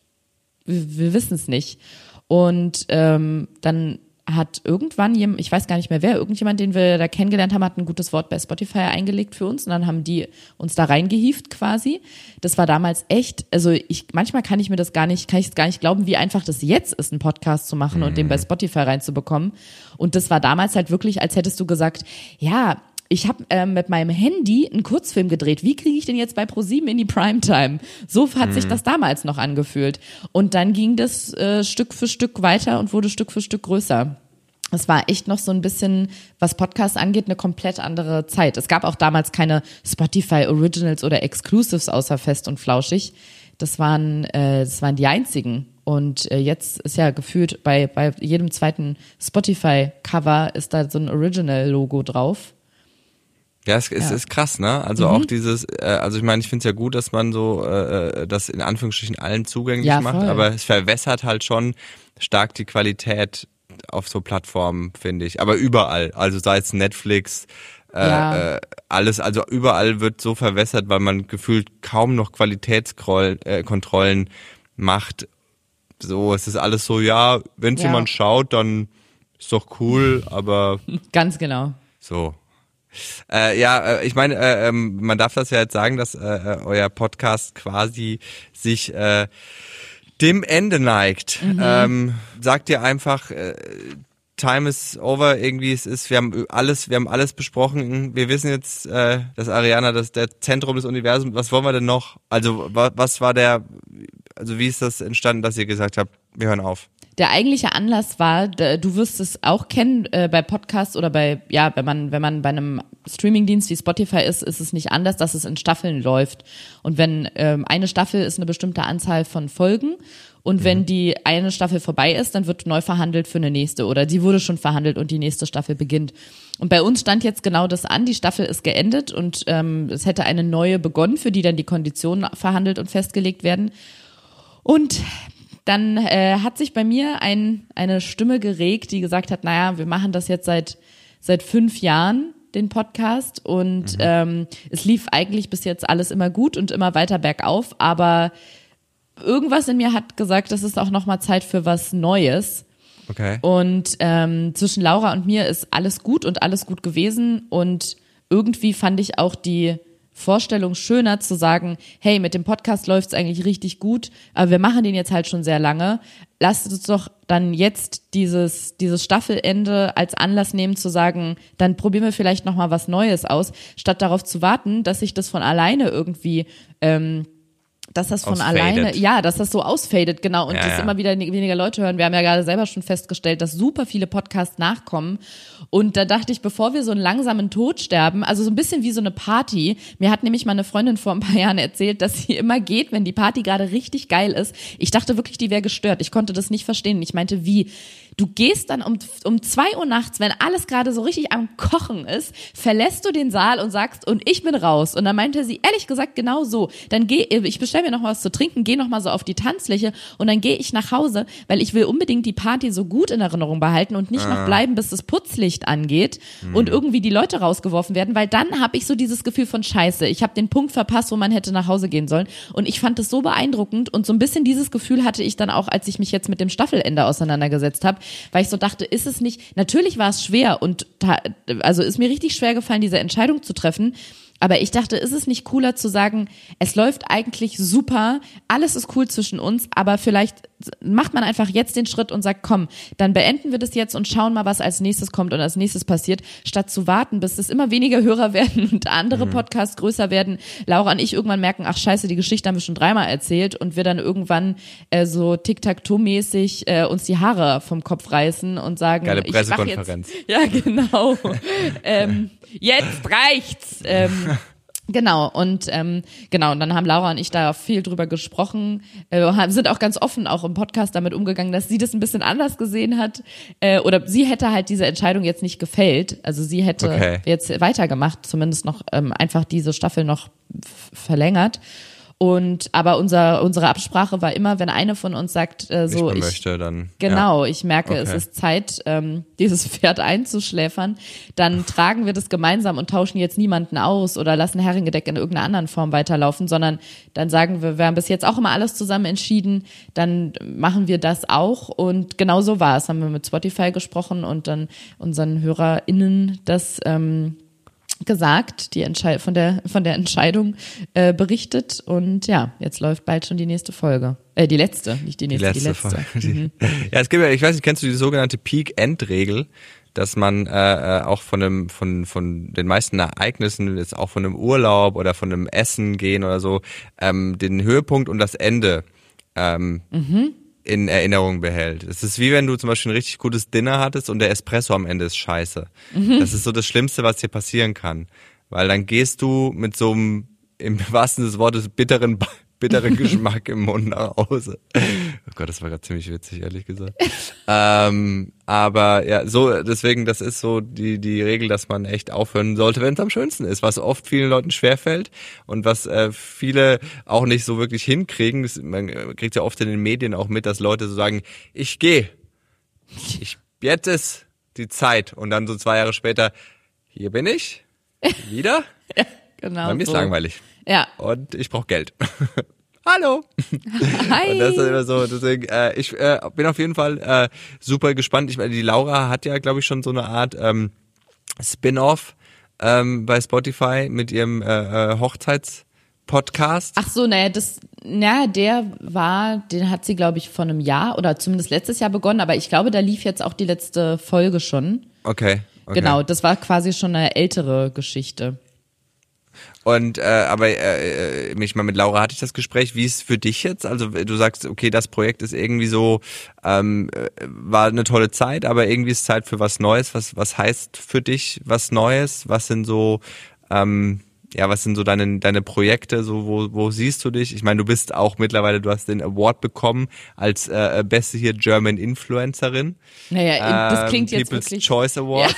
Wir, wir wissen es nicht. Und ähm, dann hat irgendwann jemand, ich weiß gar nicht mehr wer, irgendjemand, den wir da kennengelernt haben, hat ein gutes Wort bei Spotify eingelegt für uns und dann haben die uns da reingehieft quasi. Das war damals echt, also ich, manchmal kann ich mir das gar nicht, kann ich es gar nicht glauben, wie einfach das jetzt ist, einen Podcast zu machen mhm. und den bei Spotify reinzubekommen. Und das war damals halt wirklich, als hättest du gesagt, ja, ich habe äh, mit meinem Handy einen Kurzfilm gedreht. Wie kriege ich den jetzt bei ProSieben in die Primetime? So hat mhm. sich das damals noch angefühlt. Und dann ging das äh, Stück für Stück weiter und wurde Stück für Stück größer. Es war echt noch so ein bisschen, was Podcasts angeht, eine komplett andere Zeit. Es gab auch damals keine Spotify Originals oder Exclusives außer Fest und Flauschig. Das waren, äh, das waren die einzigen. Und äh, jetzt ist ja gefühlt bei, bei jedem zweiten Spotify-Cover ist da so ein Original-Logo drauf. Ja, es, es ja. ist krass, ne? Also mhm. auch dieses, äh, also ich meine, ich finde es ja gut, dass man so äh, äh, das in Anführungsstrichen allen zugänglich ja, macht, aber es verwässert halt schon stark die Qualität auf so Plattformen, finde ich. Aber überall, also sei es Netflix, äh, ja. äh, alles, also überall wird so verwässert, weil man gefühlt kaum noch Qualitätskontrollen äh, macht. So, es ist alles so, ja, wenn es ja. jemand schaut, dann ist doch cool, aber. Ganz genau. So. Äh, ja, äh, ich meine, äh, ähm, man darf das ja jetzt sagen, dass äh, äh, euer Podcast quasi sich äh, dem Ende neigt. Mhm. Ähm, sagt ihr einfach, äh, Time is over, irgendwie es ist, wir haben alles, wir haben alles besprochen. Wir wissen jetzt, äh, dass Ariana das der Zentrum des Universums. Was wollen wir denn noch? Also was, was war der, also wie ist das entstanden, dass ihr gesagt habt, wir hören auf? Der eigentliche Anlass war, du wirst es auch kennen äh, bei Podcasts oder bei, ja, wenn man, wenn man bei einem Streamingdienst wie Spotify ist, ist es nicht anders, dass es in Staffeln läuft. Und wenn ähm, eine Staffel ist eine bestimmte Anzahl von Folgen und wenn mhm. die eine Staffel vorbei ist, dann wird neu verhandelt für eine nächste oder die wurde schon verhandelt und die nächste Staffel beginnt. Und bei uns stand jetzt genau das an, die Staffel ist geendet und ähm, es hätte eine neue begonnen, für die dann die Konditionen verhandelt und festgelegt werden. Und dann äh, hat sich bei mir ein, eine Stimme geregt, die gesagt hat, naja, wir machen das jetzt seit, seit fünf Jahren, den Podcast. Und mhm. ähm, es lief eigentlich bis jetzt alles immer gut und immer weiter bergauf, aber irgendwas in mir hat gesagt, das ist auch nochmal Zeit für was Neues. Okay. Und ähm, zwischen Laura und mir ist alles gut und alles gut gewesen. Und irgendwie fand ich auch die Vorstellung schöner zu sagen, hey, mit dem Podcast läuft es eigentlich richtig gut, aber wir machen den jetzt halt schon sehr lange. Lasst uns doch dann jetzt dieses, dieses Staffelende als Anlass nehmen zu sagen, dann probieren wir vielleicht nochmal was Neues aus, statt darauf zu warten, dass sich das von alleine irgendwie ähm, dass das von ausfadet. alleine, ja, dass das so ausfadet, genau, und ja, dass ja. immer wieder weniger Leute hören. Wir haben ja gerade selber schon festgestellt, dass super viele Podcasts nachkommen. Und da dachte ich, bevor wir so einen langsamen Tod sterben, also so ein bisschen wie so eine Party. Mir hat nämlich meine Freundin vor ein paar Jahren erzählt, dass sie immer geht, wenn die Party gerade richtig geil ist. Ich dachte wirklich, die wäre gestört. Ich konnte das nicht verstehen. Ich meinte, wie? Du gehst dann um, um zwei Uhr nachts, wenn alles gerade so richtig am Kochen ist, verlässt du den Saal und sagst, und ich bin raus. Und dann meinte sie, ehrlich gesagt, genau so. Dann geh, ich bestelle mir noch was zu trinken, gehe noch mal so auf die Tanzfläche und dann gehe ich nach Hause, weil ich will unbedingt die Party so gut in Erinnerung behalten und nicht noch bleiben, bis das Putzlicht angeht und irgendwie die Leute rausgeworfen werden, weil dann habe ich so dieses Gefühl von Scheiße. Ich habe den Punkt verpasst, wo man hätte nach Hause gehen sollen. Und ich fand es so beeindruckend und so ein bisschen dieses Gefühl hatte ich dann auch, als ich mich jetzt mit dem Staffelende auseinandergesetzt habe, weil ich so dachte, ist es nicht, natürlich war es schwer und da, also ist mir richtig schwer gefallen, diese Entscheidung zu treffen. Aber ich dachte, ist es nicht cooler zu sagen, es läuft eigentlich super, alles ist cool zwischen uns, aber vielleicht macht man einfach jetzt den Schritt und sagt, komm, dann beenden wir das jetzt und schauen mal, was als nächstes kommt und als nächstes passiert, statt zu warten, bis es immer weniger Hörer werden und andere Mhm. Podcasts größer werden. Laura und ich irgendwann merken, ach scheiße, die Geschichte haben wir schon dreimal erzählt und wir dann irgendwann äh, so Tic-Tac-Toe-mäßig äh, uns die Haare vom Kopf reißen und sagen, Geile ich Pressekonferenz. Jetzt, ja, genau. ähm, jetzt reicht's. Ähm, Genau, und ähm, genau, und dann haben Laura und ich da viel drüber gesprochen, äh, sind auch ganz offen auch im Podcast damit umgegangen, dass sie das ein bisschen anders gesehen hat. Äh, oder sie hätte halt diese Entscheidung jetzt nicht gefällt. Also sie hätte Okay. jetzt weitergemacht, zumindest noch ähm, einfach diese Staffel noch verlängert. Und aber unser, unsere Absprache war immer, wenn eine von uns sagt, äh, so mehr ich, möchte, dann. Genau, ich merke, es Okay. ist Zeit, ähm, dieses Pferd einzuschläfern. Dann tragen wir das gemeinsam und tauschen jetzt niemanden aus oder lassen Herringedeck in irgendeiner anderen Form weiterlaufen, sondern dann sagen wir, wir haben bis jetzt auch immer alles zusammen entschieden, dann machen wir das auch. Und genau so war es. Haben wir mit Spotify gesprochen und dann unseren HörerInnen das ähm, gesagt, die Entschei von der von der Entscheidung äh, berichtet und ja, jetzt läuft bald schon die nächste Folge. Äh, die letzte, nicht die Die nächste, letzte, Folge. Die- Ja, es gibt ja, ich weiß nicht, kennst du die sogenannte Peak-End-Regel, dass man äh, äh, auch von einem, von, von den meisten Ereignissen, jetzt auch von einem Urlaub oder von einem Essen gehen oder so, ähm, den Höhepunkt und das Ende ähm, in Erinnerung behält. Es ist wie wenn du zum Beispiel ein richtig gutes Dinner hattest und der Espresso am Ende ist scheiße. Das ist so das Schlimmste, was dir passieren kann. Weil dann gehst du mit so einem, im wahrsten des Wortes, bitteren, bitteren Geschmack im Mund nach Hause. Oh Gott, das war gerade ziemlich witzig, ehrlich gesagt. ähm, aber ja, so, deswegen, das ist so die, die Regel, dass man echt aufhören sollte, wenn es am schönsten ist, was oft vielen Leuten schwerfällt und was äh, viele auch nicht so wirklich hinkriegen. Das, man kriegt ja oft in den Medien auch mit, dass Leute so sagen, ich gehe. Ich, jetzt ist die Zeit. Und dann so zwei Jahre später, hier bin ich. Wieder. Genau. Bei mir ist so. langweilig. Ja. Und ich brauche Geld. Hallo. Hi. Und das ist immer so, deswegen, äh, ich äh, bin auf jeden Fall äh, super gespannt. Ich meine, die Laura hat ja, glaube ich, schon so eine Art ähm, Spin-off ähm, bei Spotify mit ihrem äh, äh, Hochzeitspodcast. Ach so, naja, das, na, der war, den hat sie, glaube ich, vor einem Jahr oder zumindest letztes Jahr begonnen, aber ich glaube, da lief jetzt auch die letzte Folge schon. Okay. okay. Genau, das war quasi schon eine ältere Geschichte. Und äh, aber äh, äh, ich mal mit Laura hatte ich das Gespräch. Wie ist es für dich jetzt? Also du sagst, okay, das Projekt ist irgendwie so ähm, äh, war eine tolle Zeit, aber irgendwie ist Zeit für was Neues. Was was heißt für dich was Neues? Was sind so ähm, ja, was sind so deine deine Projekte? So wo wo siehst du dich? Ich meine, du bist auch mittlerweile, du hast den Award bekommen als äh, beste hier German Influencerin. Naja, das Ähm, klingt jetzt People's wirklich. Choice Award.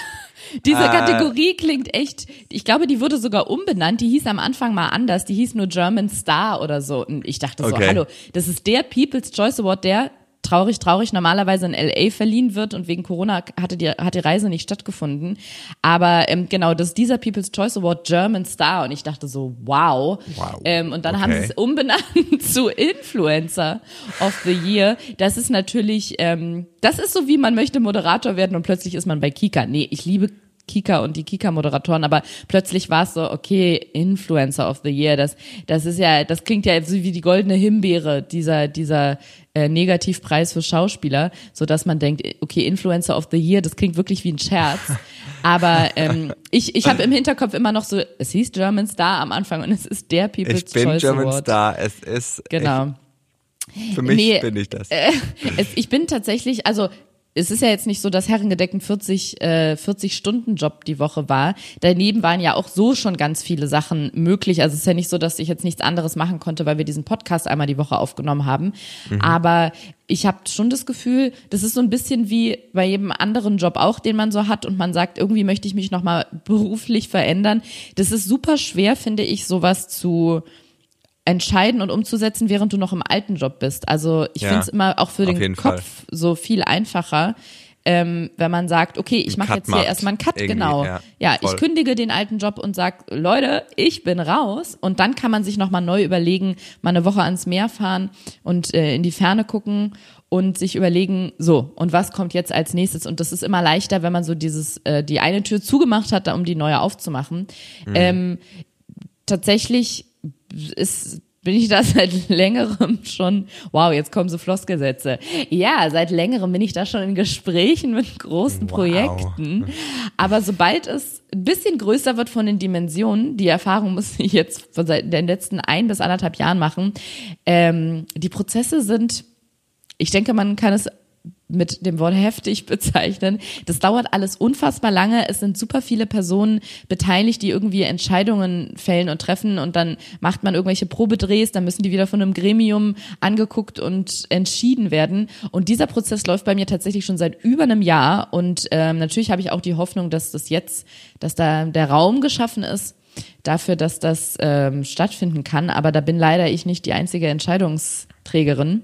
Diese Äh, Kategorie klingt echt, ich glaube, die wurde sogar umbenannt. Die hieß am Anfang mal anders. Die hieß nur German Star oder so. Und ich dachte so, Okay. hallo, das ist der People's Choice Award, der traurig, traurig normalerweise in LA verliehen wird und wegen Corona hatte die, hat die Reise nicht stattgefunden. Aber ähm, genau, das ist dieser People's Choice Award German Star und ich dachte so, wow. Wow. Ähm, und dann haben Okay. sie es umbenannt zu Influencer of the Year. Das ist natürlich, ähm, das ist so wie man möchte Moderator werden und plötzlich ist man bei Kika. Nee, ich liebe Kika und die Kika-Moderatoren, aber plötzlich war es so, okay, Influencer of the Year, das, das ist ja, das klingt ja so wie die goldene Himbeere, dieser, dieser äh, Negativpreis für Schauspieler, so dass man denkt, okay, Influencer of the Year, das klingt wirklich wie ein Scherz. Aber ähm, ich, ich habe im Hinterkopf immer noch so, es hieß German Star am Anfang und es ist der People's Ich bin Choice German Award. Star. Es ist Genau. Ich, für mich Nee, bin ich das. Es, ich bin tatsächlich, also es ist ja jetzt nicht so, dass herrengedeckten 40, äh, 40 Stunden Job die Woche war. Daneben waren ja auch so schon ganz viele Sachen möglich. Also es ist ja nicht so, dass ich jetzt nichts anderes machen konnte, weil wir diesen Podcast einmal die Woche aufgenommen haben. Mhm. Aber ich habe schon das Gefühl, das ist so ein bisschen wie bei jedem anderen Job auch, den man so hat und man sagt, irgendwie möchte ich mich nochmal beruflich verändern. Das ist super schwer, finde ich, sowas zu entscheiden und umzusetzen, während du noch im alten Job bist. Also ich ja, finde es immer auch für den Kopf Fall. so viel einfacher, ähm, wenn man sagt, okay, ich mache jetzt hier erstmal einen Cut, genau. Ja, ja ich kündige den alten Job und sag, Leute, ich bin raus. Und dann kann man sich nochmal neu überlegen, mal eine Woche ans Meer fahren und äh, in die Ferne gucken und sich überlegen, so, und was kommt jetzt als nächstes? Und das ist immer leichter, wenn man so dieses, äh, die eine Tür zugemacht hat, um die neue aufzumachen. Mhm. Ähm, tatsächlich ist bin ich da seit längerem schon, wow, jetzt kommen so Flossgesetze. Ja, seit längerem bin ich da schon in Gesprächen mit großen wow. Projekten. Aber sobald es ein bisschen größer wird von den Dimensionen, die Erfahrung muss ich jetzt seit den letzten ein bis anderthalb Jahren machen, ähm, die Prozesse sind, ich denke, man kann es mit dem Wort heftig bezeichnen. Das dauert alles unfassbar lange. Es sind super viele Personen beteiligt, die irgendwie Entscheidungen fällen und treffen und dann macht man irgendwelche Probedrehs, dann müssen die wieder von einem Gremium angeguckt und entschieden werden. Und dieser Prozess läuft bei mir tatsächlich schon seit über einem Jahr und ähm, natürlich habe ich auch die Hoffnung, dass das jetzt, dass da der Raum geschaffen ist, dafür, dass das ähm, stattfinden kann. Aber da bin leider ich nicht die einzige Entscheidungsträgerin.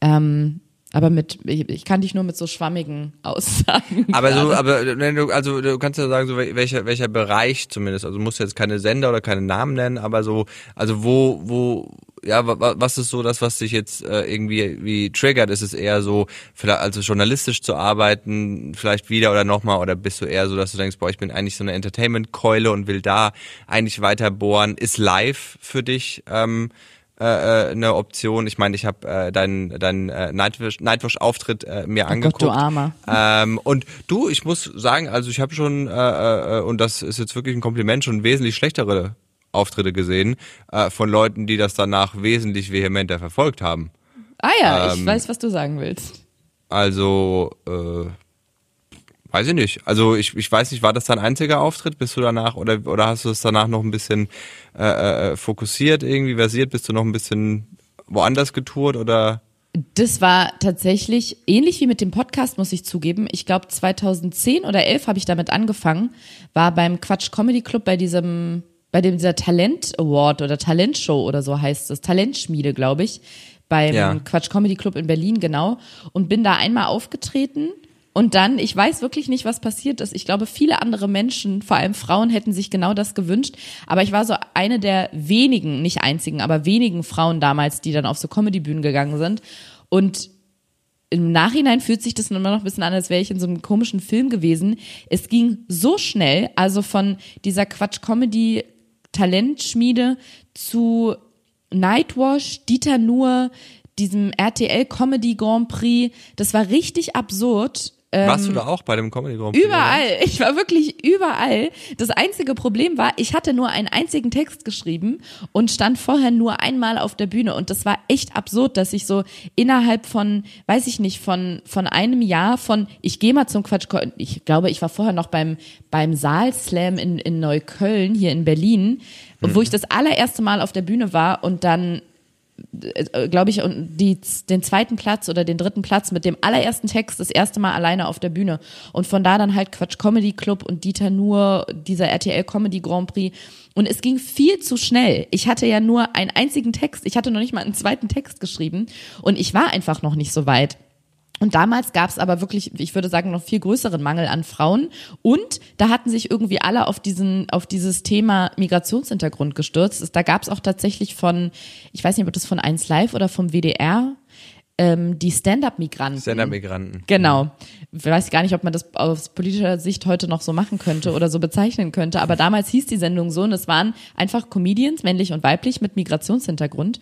Ähm, aber mit, ich, ich kann dich nur mit so schwammigen Aussagen. Aber so, aber du, also du kannst ja sagen, so welcher, welcher Bereich zumindest, also du musst jetzt keine Sender oder keine Namen nennen, aber so, also wo, wo, ja, was ist so das, was dich jetzt äh, irgendwie wie triggert? Ist es eher so, vielleicht also journalistisch zu arbeiten, vielleicht wieder oder nochmal, oder bist du eher so, dass du denkst, boah, ich bin eigentlich so eine Entertainment-Keule und will da eigentlich weiter bohren? Ist live für dich ähm, äh, äh, eine Option. Ich meine, ich habe äh, deinen dein, äh, Nightwish-Auftritt äh, mir oh angeguckt. Gott, du Armer. Ähm, und du, ich muss sagen, also ich habe schon, äh, äh, und das ist jetzt wirklich ein Kompliment, schon wesentlich schlechtere Auftritte gesehen äh, von Leuten, die das danach wesentlich vehementer verfolgt haben. Ah ja, ähm, ich weiß, was du sagen willst. Also, äh, Weiß ich nicht. Also ich, ich weiß nicht, war das dein einziger Auftritt? Bist du danach oder oder hast du es danach noch ein bisschen äh, äh, fokussiert irgendwie versiert? Bist du noch ein bisschen woanders getourt oder? Das war tatsächlich ähnlich wie mit dem Podcast, muss ich zugeben. Ich glaube 2010 oder 11 habe ich damit angefangen, war beim Quatsch Comedy Club bei diesem bei dem dieser Talent Award oder Talentshow oder so heißt es, Talentschmiede, glaube ich, beim ja. Quatsch Comedy Club in Berlin genau und bin da einmal aufgetreten und dann, ich weiß wirklich nicht, was passiert ist. Ich glaube, viele andere Menschen, vor allem Frauen, hätten sich genau das gewünscht. Aber ich war so eine der wenigen, nicht einzigen, aber wenigen Frauen damals, die dann auf so Comedy-Bühnen gegangen sind. Und im Nachhinein fühlt sich das immer noch ein bisschen an, als wäre ich in so einem komischen Film gewesen. Es ging so schnell, also von dieser Quatsch-Comedy-Talentschmiede zu Nightwash, Dieter Nuhr, diesem RTL Comedy Grand Prix. Das war richtig absurd. Ähm, Warst du da auch bei dem Comedy Grand Prix? Überall. Oder? Ich war wirklich überall. Das einzige Problem war, ich hatte nur einen einzigen Text geschrieben und stand vorher nur einmal auf der Bühne. Und das war echt absurd, dass ich so innerhalb von, weiß ich nicht, von, von einem Jahr von, ich gehe mal zum Quatsch, ich glaube, ich war vorher noch beim, beim Saalslam in, in Neukölln, hier in Berlin, hm. wo ich das allererste Mal auf der Bühne war und dann glaube ich, die, den zweiten Platz oder den dritten Platz mit dem allerersten Text das erste Mal alleine auf der Bühne. Und von da dann halt Quatsch Comedy Club und Dieter Nur, dieser RTL Comedy Grand Prix. Und es ging viel zu schnell. Ich hatte ja nur einen einzigen Text. Ich hatte noch nicht mal einen zweiten Text geschrieben. Und ich war einfach noch nicht so weit. Und damals gab es aber wirklich, ich würde sagen, noch viel größeren Mangel an Frauen. Und da hatten sich irgendwie alle auf diesen, auf dieses Thema Migrationshintergrund gestürzt. Da gab es auch tatsächlich von, ich weiß nicht, ob das von 1 Live oder vom WDR, ähm, die Stand-up-Migranten. Stand-up-Migranten. Genau. Ich weiß gar nicht, ob man das aus politischer Sicht heute noch so machen könnte oder so bezeichnen könnte. Aber damals hieß die Sendung so und es waren einfach Comedians, männlich und weiblich, mit Migrationshintergrund.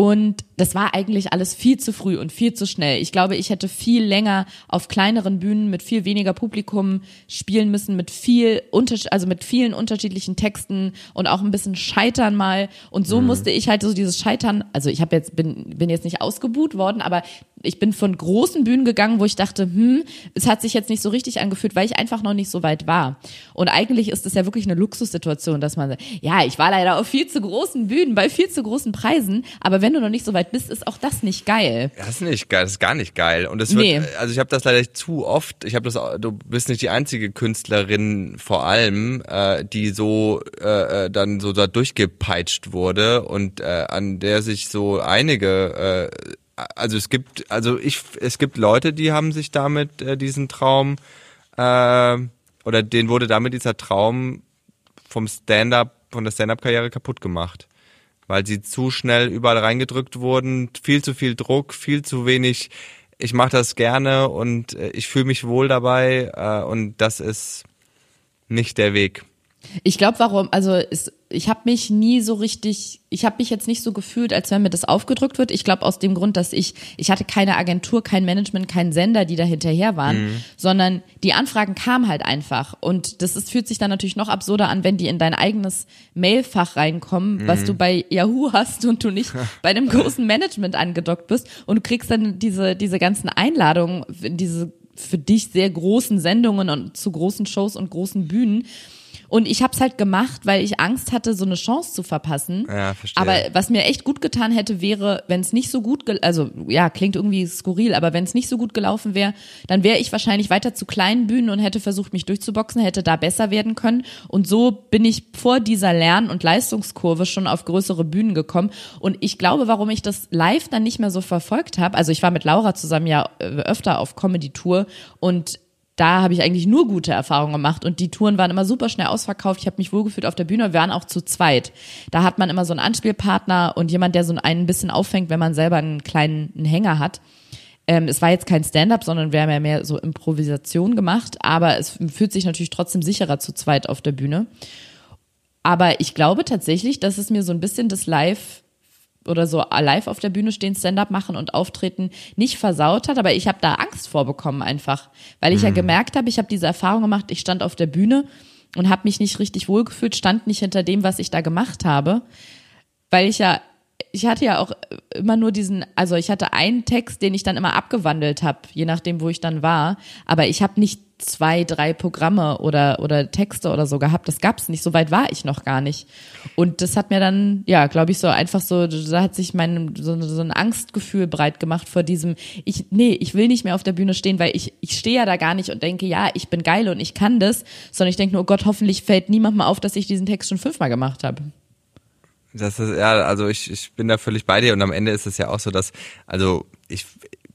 Und das war eigentlich alles viel zu früh und viel zu schnell. Ich glaube, ich hätte viel länger auf kleineren Bühnen mit viel weniger Publikum spielen müssen, mit viel also mit vielen unterschiedlichen Texten und auch ein bisschen scheitern mal. Und so mhm. musste ich halt so dieses Scheitern, also ich habe jetzt bin bin jetzt nicht ausgebuht worden, aber ich bin von großen Bühnen gegangen, wo ich dachte, hm, es hat sich jetzt nicht so richtig angefühlt, weil ich einfach noch nicht so weit war. Und eigentlich ist es ja wirklich eine Luxussituation, dass man, ja, ich war leider auf viel zu großen Bühnen, bei viel zu großen Preisen, aber wenn du noch nicht so weit bist, ist auch das nicht geil. Das ist nicht geil, das ist gar nicht geil. Und es wird, Nee. also ich habe das leider zu oft, ich habe das, du bist nicht die einzige Künstlerin vor allem, äh, die so äh, äh, dann so da durchgepeitscht wurde und äh, an der sich so einige äh, also es gibt, also ich, es gibt Leute, die haben sich damit äh, diesen Traum äh, oder denen wurde damit dieser Traum vom Stand-up, von der Stand-up-Karriere kaputt gemacht, weil sie zu schnell überall reingedrückt wurden, viel zu viel Druck, viel zu wenig. Ich mache das gerne und äh, ich fühle mich wohl dabei äh, und das ist nicht der Weg. Ich glaube, warum, also es, ich habe mich nie so richtig, ich habe mich jetzt nicht so gefühlt, als wenn mir das aufgedrückt wird. Ich glaube aus dem Grund, dass ich, ich hatte keine Agentur, kein Management, keinen Sender, die da hinterher waren, sondern die Anfragen kamen halt einfach. Und das ist, fühlt sich dann natürlich noch absurder an, wenn die in dein eigenes Mailfach reinkommen, was du bei Yahoo hast und du nicht bei einem großen Management angedockt bist und du kriegst dann diese, diese ganzen Einladungen, in diese für dich sehr großen Sendungen und zu großen Shows und großen Bühnen. Und ich habe es halt gemacht, weil ich Angst hatte, so eine Chance zu verpassen. Ja, verstehe. Aber was mir echt gut getan hätte, wäre, wenn es nicht so gut, also ja, klingt irgendwie skurril, aber wenn es nicht so gut gelaufen wäre, dann wäre ich wahrscheinlich weiter zu kleinen Bühnen und hätte versucht, mich durchzuboxen, hätte da besser werden können. Und so bin ich vor dieser Lern- und Leistungskurve schon auf größere Bühnen gekommen. Und ich glaube, warum ich das live dann nicht mehr so verfolgt habe, also ich war mit Laura zusammen ja äh, öfter auf Comedy-Tour und da habe ich eigentlich nur gute Erfahrungen gemacht und die Touren waren immer super schnell ausverkauft. Ich habe mich wohlgefühlt auf der Bühne. Wir waren auch zu zweit. Da hat man immer so einen Anspielpartner und jemand, der so einen ein bisschen auffängt, wenn man selber einen kleinen einen Hänger hat. Ähm, es war jetzt kein Stand-up, sondern wir haben ja mehr so Improvisation gemacht, aber es fühlt sich natürlich trotzdem sicherer zu zweit auf der Bühne. Aber ich glaube tatsächlich, dass es mir so ein bisschen das Live oder so live auf der Bühne stehen, Stand-up machen und auftreten nicht versaut hat, aber ich habe da Angst vorbekommen einfach, weil ich ja gemerkt habe, ich habe diese Erfahrung gemacht, ich stand auf der Bühne und habe mich nicht richtig wohlgefühlt, stand nicht hinter dem, was ich da gemacht habe, weil ich ja ich hatte ja auch immer nur diesen, also ich hatte einen Text, den ich dann immer abgewandelt habe, je nachdem, wo ich dann war. Aber ich habe nicht zwei, drei Programme oder oder Texte oder so gehabt. Das gab's nicht. So weit war ich noch gar nicht. Und das hat mir dann, ja, glaube ich, so einfach so, da hat sich mein so, so ein Angstgefühl breit gemacht vor diesem. Ich, nee, ich will nicht mehr auf der Bühne stehen, weil ich ich stehe ja da gar nicht und denke, ja, ich bin geil und ich kann das, sondern ich denke nur, oh Gott, hoffentlich fällt niemand mal auf, dass ich diesen Text schon fünfmal gemacht habe. Das ist, ja, also ich, ich bin da völlig bei dir und am Ende ist es ja auch so, dass, also ich,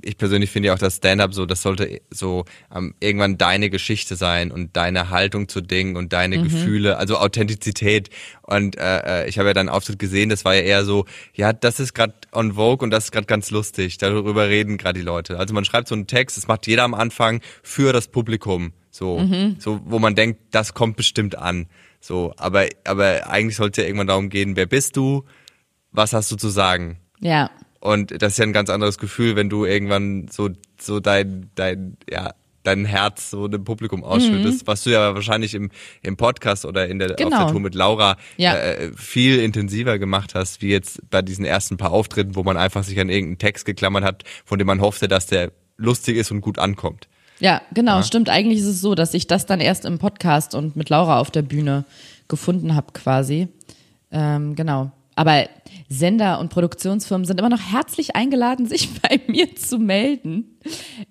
ich persönlich finde ja auch das Stand-up so, das sollte so ähm, irgendwann deine Geschichte sein und deine Haltung zu Dingen und deine Gefühle, also Authentizität. Und äh, äh, ich habe ja deinen Auftritt gesehen, das war ja eher so, ja, das ist gerade on Vogue und das ist gerade ganz lustig. Darüber reden gerade die Leute. Also man schreibt so einen Text, das macht jeder am Anfang für das Publikum. So, so, wo man denkt, das kommt bestimmt an. So, aber, aber eigentlich sollte ja irgendwann darum gehen, wer bist du, was hast du zu sagen? Ja. Und das ist ja ein ganz anderes Gefühl, wenn du irgendwann so, so dein, dein, ja, dein Herz so dem Publikum ausschüttest, was du ja wahrscheinlich im, im Podcast oder in der, auf Genau. der Tour mit Laura Ja. äh, viel intensiver gemacht hast, wie jetzt bei diesen ersten paar Auftritten, wo man einfach sich an irgendeinen Text geklammert hat, von dem man hoffte, dass der lustig ist und gut ankommt. Ja, genau, stimmt. Eigentlich ist es so, dass ich das dann erst im Podcast und mit Laura auf der Bühne gefunden habe, quasi. Ähm, genau. Aber Sender und Produktionsfirmen sind immer noch herzlich eingeladen, sich bei mir zu melden.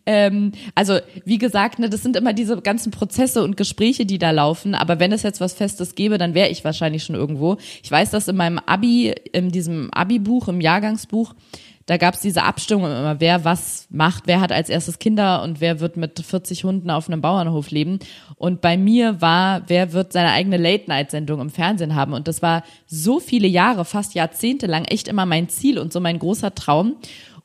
Ähm, also, wie gesagt, ne, das sind immer diese ganzen Prozesse und Gespräche, die da laufen. Aber wenn es jetzt was Festes gäbe, dann wäre ich wahrscheinlich schon irgendwo. Ich weiß, dass in meinem Abi, in diesem Abi-Buch, im Jahrgangsbuch, da gab es diese Abstimmung immer, wer was macht, wer hat als erstes Kinder und wer wird mit 40 Hunden auf einem Bauernhof leben. Und bei mir war, wer wird seine eigene Late-Night-Sendung im Fernsehen haben. Und das war so viele Jahre, fast Jahrzehnte lang echt immer mein Ziel und so mein großer Traum.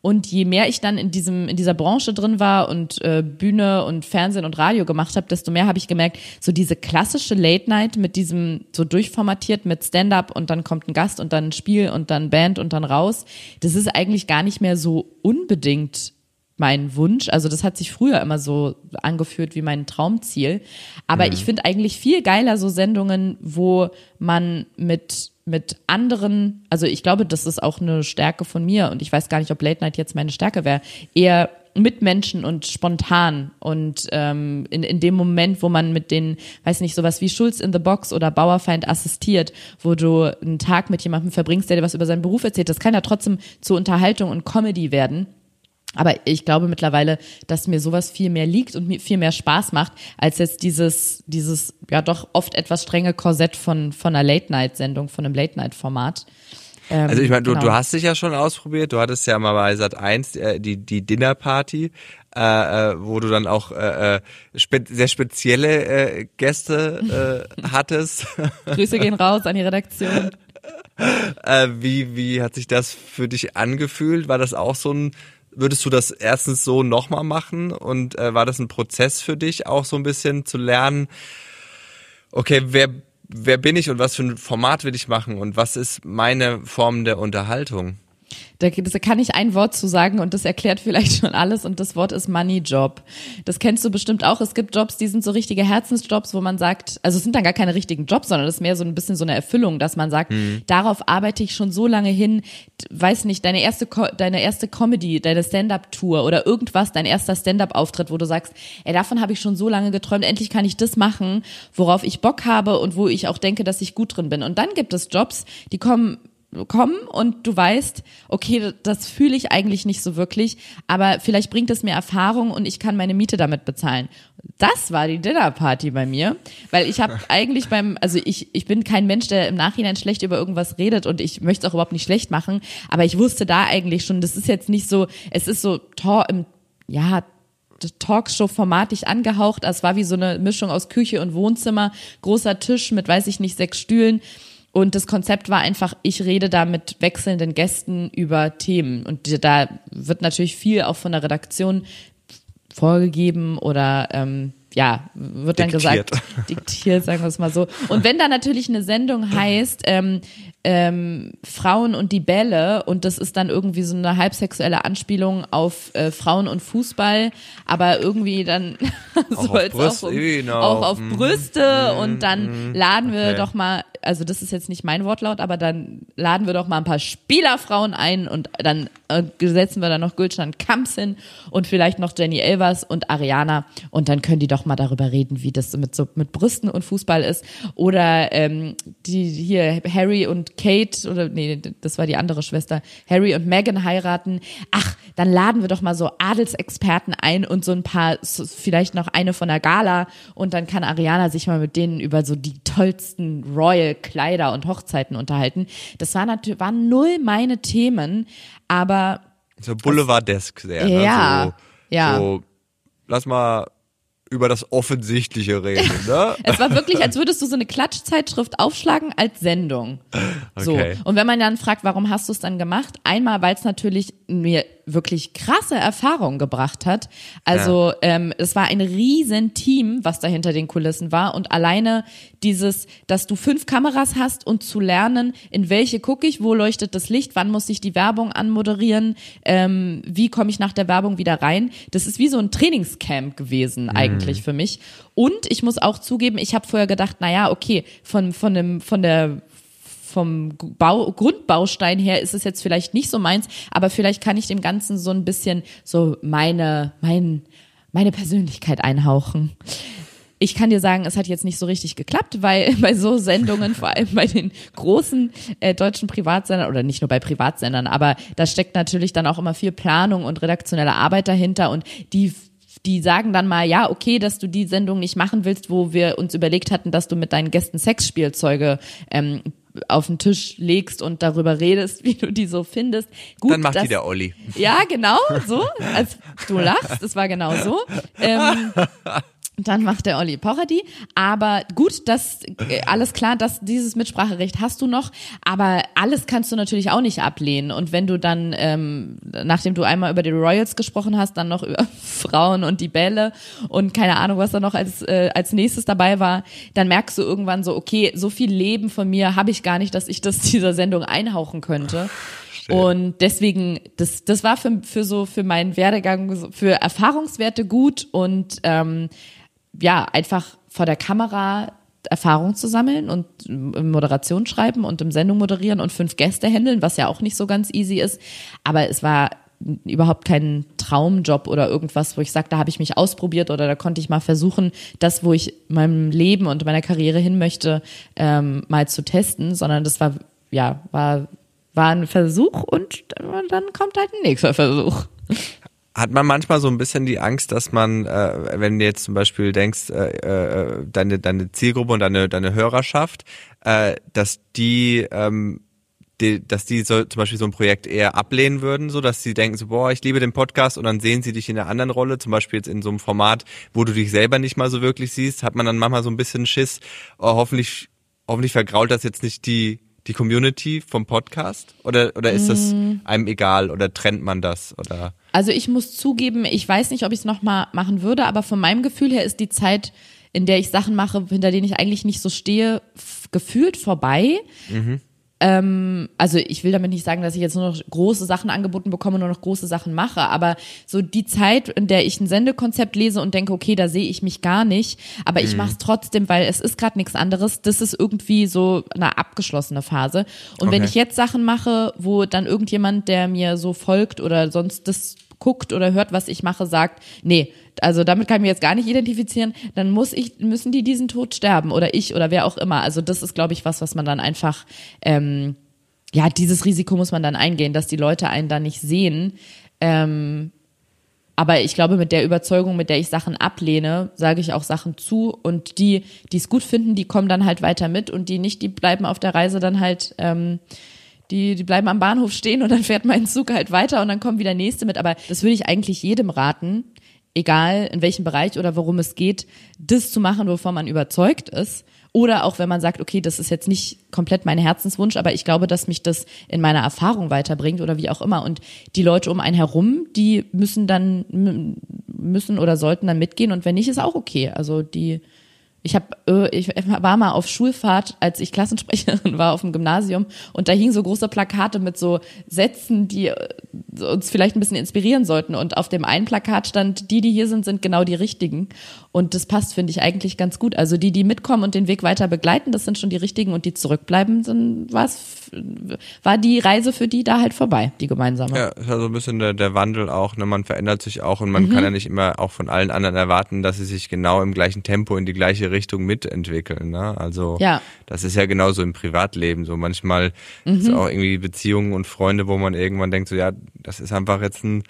Und je mehr ich dann in diesem in dieser Branche drin war und äh, Bühne und Fernsehen und Radio gemacht habe, desto mehr habe ich gemerkt, so diese klassische Late Night mit diesem so durchformatiert mit Stand-up und dann kommt ein Gast und dann ein Spiel und dann Band und dann raus, das ist eigentlich gar nicht mehr so unbedingt mein Wunsch. Also das hat sich früher immer so angeführt wie mein Traumziel. Aber mhm. ich finde eigentlich viel geiler so Sendungen, wo man mit mit anderen, also ich glaube, das ist auch eine Stärke von mir und ich weiß gar nicht, ob Late Night jetzt meine Stärke wäre, eher mit Menschen und spontan und ähm, in, in dem Moment, wo man mit den, weiß nicht, sowas wie Schulz in the Box oder Bauerfeind assistiert, wo du einen Tag mit jemandem verbringst, der dir was über seinen Beruf erzählt, das kann ja trotzdem zur Unterhaltung und Comedy werden. Aber ich glaube mittlerweile, dass mir sowas viel mehr liegt und mir viel mehr Spaß macht, als jetzt dieses, dieses, ja doch oft etwas strenge Korsett von, von einer Late-Night-Sendung, von einem Late-Night-Format. Ähm, also ich meine, du, genau. du hast dich ja schon ausprobiert, du hattest ja mal bei Sat 1 äh, die, die Dinnerparty, äh, äh, wo du dann auch äh, äh spe sehr spezielle äh, Gäste äh, hattest. Grüße gehen raus an die Redaktion. äh, wie, wie hat sich das für dich angefühlt? War das auch so ein Würdest du das erstens so nochmal machen und äh, war das ein Prozess für dich, auch so ein bisschen zu lernen, okay, wer wer bin ich und was für ein Format will ich machen und was ist meine Form der Unterhaltung? Da, da kann ich ein Wort zu sagen und das erklärt vielleicht schon alles und das Wort ist Money Job. Das kennst du bestimmt auch. Es gibt Jobs, die sind so richtige Herzensjobs, wo man sagt, also es sind dann gar keine richtigen Jobs, sondern das ist mehr so ein bisschen so eine Erfüllung, dass man sagt, mhm. darauf arbeite ich schon so lange hin, weiß nicht, deine erste, deine erste Comedy, deine Stand-up-Tour oder irgendwas, dein erster Stand-up-Auftritt, wo du sagst, ey, davon habe ich schon so lange geträumt, endlich kann ich das machen, worauf ich Bock habe und wo ich auch denke, dass ich gut drin bin. Und dann gibt es Jobs, die kommen kommen und du weißt, okay, das fühle ich eigentlich nicht so wirklich, aber vielleicht bringt es mir Erfahrung und ich kann meine Miete damit bezahlen. Das war die Dinnerparty bei mir, weil ich habe eigentlich beim, also ich, ich bin kein Mensch, der im Nachhinein schlecht über irgendwas redet und ich möchte es auch überhaupt nicht schlecht machen, aber ich wusste da eigentlich schon, das ist jetzt nicht so, es ist so im, ja, Talkshow-formatig angehaucht. Es war wie so eine Mischung aus Küche und Wohnzimmer, großer Tisch mit, weiß ich nicht, sechs Stühlen und das Konzept war einfach, ich rede da mit wechselnden Gästen über Themen. Und da wird natürlich viel auch von der Redaktion vorgegeben oder ähm, ja, wird dann diktiert. gesagt, diktiert, sagen wir es mal so. Und wenn da natürlich eine Sendung heißt, ähm, ähm, Frauen und die Bälle und das ist dann irgendwie so eine halbsexuelle Anspielung auf äh, Frauen und Fußball, aber irgendwie dann auch auf, Brüste, auch, um, genau. auch auf mhm. Brüste mm, und dann mm, laden wir okay. doch mal, also das ist jetzt nicht mein Wortlaut, aber dann laden wir doch mal ein paar Spielerfrauen ein und dann äh, setzen wir da noch Gülschan Kamps hin und vielleicht noch Jenny Elvers und Ariana. Und dann können die doch mal darüber reden, wie das mit so mit Brüsten und Fußball ist. Oder ähm, die hier Harry und Kate oder nee, das war die andere Schwester, Harry und Meghan heiraten. Ach, dann laden wir doch mal so Adelsexperten ein und so ein paar, vielleicht noch eine von der Gala. Und dann kann Ariana sich mal mit denen über so die tollsten Royal Kleider und Hochzeiten unterhalten. Das war natürlich, waren null meine Themen, aber so Boulevard-Desk sehr, ne? Ja, so, ja. So, lass mal über das Offensichtliche reden, ne? es war wirklich, als würdest du so eine Klatschzeitschrift aufschlagen als Sendung. So. Okay. Und wenn man dann fragt, warum hast du es dann gemacht? Einmal, weil es natürlich mir wirklich krasse Erfahrungen gebracht hat. Also ja. ähm, es war ein riesen Team, was da hinter den Kulissen war und alleine dieses, dass du fünf Kameras hast und zu lernen, in welche gucke ich, wo leuchtet das Licht, wann muss ich die Werbung anmoderieren, ähm, wie komme ich nach der Werbung wieder rein. Das ist wie so ein Trainingscamp gewesen mhm. eigentlich für mich. Und ich muss auch zugeben, ich habe vorher gedacht, na ja, okay, von von dem von der vom Bau, Grundbaustein her ist es jetzt vielleicht nicht so meins, aber vielleicht kann ich dem Ganzen so ein bisschen so meine, mein, meine Persönlichkeit einhauchen. Ich kann dir sagen, es hat jetzt nicht so richtig geklappt, weil bei so Sendungen, vor allem bei den großen äh, deutschen Privatsendern oder nicht nur bei Privatsendern, aber da steckt natürlich dann auch immer viel Planung und redaktionelle Arbeit dahinter und die die sagen dann mal, ja, okay, dass du die Sendung nicht machen willst, wo wir uns überlegt hatten, dass du mit deinen Gästen Sexspielzeuge ähm, auf den Tisch legst und darüber redest, wie du die so findest. Gut, Dann macht das, die der Olli. Ja, genau, so. Als du lachst, es war genau so. Ähm, dann macht der Olli Pocher die. Aber gut, das äh, alles klar, dass dieses Mitspracherecht hast du noch, aber alles kannst du natürlich auch nicht ablehnen. Und wenn du dann, ähm, nachdem du einmal über die Royals gesprochen hast, dann noch über Frauen und die Bälle und keine Ahnung, was da noch als, äh, als nächstes dabei war, dann merkst du irgendwann so, okay, so viel Leben von mir habe ich gar nicht, dass ich das dieser Sendung einhauchen könnte. Und deswegen, das, das war für, für so, für meinen Werdegang, für Erfahrungswerte gut und ähm, ja, einfach vor der Kamera Erfahrung zu sammeln und ähm, Moderation schreiben und im Sendung moderieren und fünf Gäste handeln, was ja auch nicht so ganz easy ist. Aber es war überhaupt kein Traumjob oder irgendwas, wo ich sage, da habe ich mich ausprobiert oder da konnte ich mal versuchen, das, wo ich meinem Leben und meiner Karriere hin möchte, ähm, mal zu testen, sondern das war, ja, war, war ein Versuch und dann kommt halt ein nächster Versuch. Hat man manchmal so ein bisschen die Angst, dass man, äh, wenn du jetzt zum Beispiel denkst, äh, äh, deine, deine Zielgruppe und deine, deine Hörerschaft, äh, dass die, ähm, die, dass die so, zum Beispiel so ein Projekt eher ablehnen würden, so dass sie denken so, boah, ich liebe den Podcast und dann sehen sie dich in einer anderen Rolle, zum Beispiel jetzt in so einem Format, wo du dich selber nicht mal so wirklich siehst, hat man dann manchmal so ein bisschen Schiss, oh, hoffentlich, hoffentlich vergrault das jetzt nicht die, die Community vom Podcast? Oder, oder ist das einem egal oder trennt man das? Oder Also ich muss zugeben, ich weiß nicht, ob ich es nochmal machen würde, aber von meinem Gefühl her ist die Zeit, in der ich Sachen mache, hinter denen ich eigentlich nicht so stehe, gefühlt vorbei. Ähm, also ich will damit nicht sagen, dass ich jetzt nur noch große Sachen angeboten bekomme, nur noch große Sachen mache, aber so die Zeit, in der ich ein Sendekonzept lese und denke, okay, da sehe ich mich gar nicht, aber ich mache es trotzdem, weil es ist gerade nichts anderes. Das ist irgendwie so eine abgeschlossene Phase. Und wenn Okay. ich jetzt Sachen mache, wo dann irgendjemand, der mir so folgt oder sonst das guckt oder hört, was ich mache, sagt, nee, also damit kann ich mich jetzt gar nicht identifizieren, dann muss ich, müssen die diesen Tod sterben oder ich oder wer auch immer. Also das ist, glaube ich, was, was man dann einfach, ähm, ja, dieses Risiko muss man dann eingehen, dass die Leute einen da nicht sehen. Ähm, aber ich glaube, mit der Überzeugung, mit der ich Sachen ablehne, sage ich auch Sachen zu und die, die es gut finden, die kommen dann halt weiter mit und die nicht, die bleiben auf der Reise dann halt, ähm, die, die bleiben am Bahnhof stehen und dann fährt mein Zug halt weiter und dann kommen wieder nächste mit. Aber das würde ich eigentlich jedem raten, egal in welchem Bereich oder worum es geht, das zu machen, wovon man überzeugt ist. Oder auch wenn man sagt, okay, das ist jetzt nicht komplett mein Herzenswunsch, aber ich glaube, dass mich das in meiner Erfahrung weiterbringt oder wie auch immer. Und die Leute um einen herum, die müssen dann, müssen oder sollten dann mitgehen und wenn nicht, ist auch okay. Also die, ich habe, äh, ich war mal auf Schulfahrt, als ich Klassensprecherin war auf dem Gymnasium und da hingen so große Plakate mit so Sätzen, die äh, uns vielleicht ein bisschen inspirieren sollten. Und auf dem einen Plakat stand, die, die hier sind, sind genau die richtigen. Und das passt, finde ich, eigentlich ganz gut. Also die, die mitkommen und den Weg weiter begleiten, das sind schon die richtigen und die zurückbleiben, dann war's, war die Reise für die da halt vorbei, die gemeinsame. Ja, ist ja so ein bisschen der, der Wandel auch, ne? Man verändert sich auch und man kann ja nicht immer auch von allen anderen erwarten, dass sie sich genau im gleichen Tempo in die gleiche Richtung mitentwickeln, ne? Also Ja. das ist ja genauso im Privatleben. So manchmal ist auch irgendwie Beziehungen und Freunde, wo man irgendwann denkt, so ja, das ist einfach jetzt ein,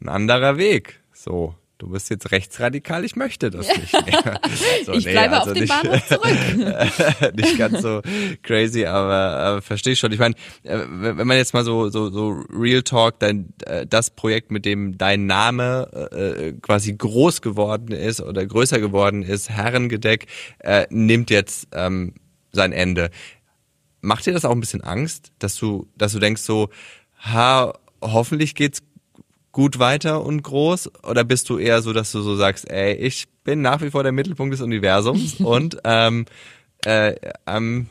ein anderer Weg. So. Du bist jetzt rechtsradikal, ich möchte das nicht mehr. So, ich nee, bleibe also auf dem Bahnhof zurück. nicht ganz so crazy, aber, aber verstehe ich schon. Ich meine, äh, wenn wenn man jetzt mal so so so Real Talk, dein äh, das Projekt, mit dem dein Name äh, quasi groß geworden ist oder größer geworden ist, Herrengedeck, äh, nimmt jetzt ähm, sein Ende. Macht dir das auch ein bisschen Angst, dass du dass du denkst so, ha, hoffentlich geht's gut weiter und groß? Oder bist du eher so, dass du so sagst, ey, ich bin nach wie vor der Mittelpunkt des Universums und ähm, äh, I'm,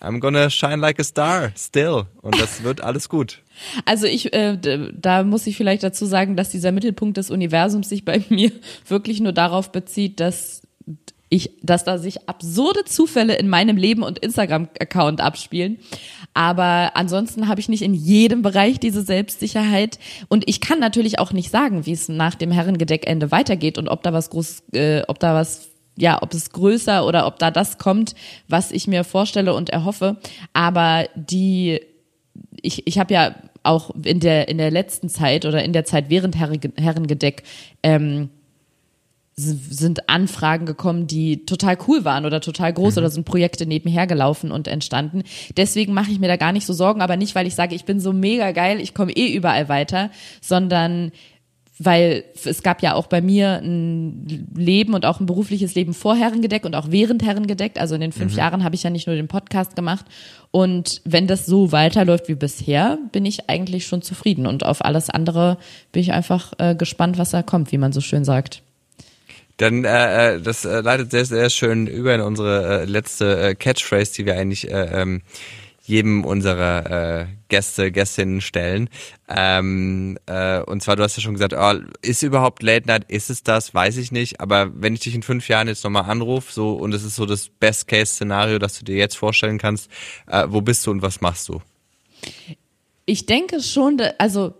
I'm gonna shine like a star still und das wird alles gut. Also ich, äh, da muss ich vielleicht dazu sagen, dass dieser Mittelpunkt des Universums sich bei mir wirklich nur darauf bezieht, dass ich, dass da sich absurde Zufälle in meinem Leben und Instagram-Account abspielen. Aber ansonsten habe ich nicht in jedem Bereich diese Selbstsicherheit. Und ich kann natürlich auch nicht sagen, wie es nach dem Herrengedeckende weitergeht und ob da was groß, äh, ob da was ja, ob es größer oder ob da das kommt, was ich mir vorstelle und erhoffe. Aber die, ich, ich habe ja auch in der, in der letzten Zeit oder in der Zeit während Herren- Herrengedeck ähm, sind Anfragen gekommen, die total cool waren oder total groß oder sind Projekte nebenher gelaufen und entstanden. Deswegen mache ich mir da gar nicht so Sorgen, aber nicht, weil ich sage, ich bin so mega geil, ich komme eh überall weiter, sondern weil es gab ja auch bei mir ein Leben und auch ein berufliches Leben vor Herrengedeck und auch während Herrengedeck. Also in den fünf Jahren habe ich ja nicht nur den Podcast gemacht. Und wenn das so weiterläuft wie bisher, bin ich eigentlich schon zufrieden. Und auf alles andere bin ich einfach äh, gespannt, was da kommt, wie man so schön sagt. Dann äh, äh, das äh, leitet sehr sehr schön über in unsere äh, letzte äh, Catchphrase, die wir eigentlich äh, ähm, jedem unserer äh, Gäste, Gästinnen stellen. Ähm, äh, und zwar, du hast ja schon gesagt, oh, ist überhaupt Late Night, ist es das, weiß ich nicht. Aber wenn ich dich in fünf Jahren jetzt nochmal anrufe, so und es ist so das Best-Case-Szenario, das du dir jetzt vorstellen kannst, äh, wo bist du und was machst du? Ich denke schon, also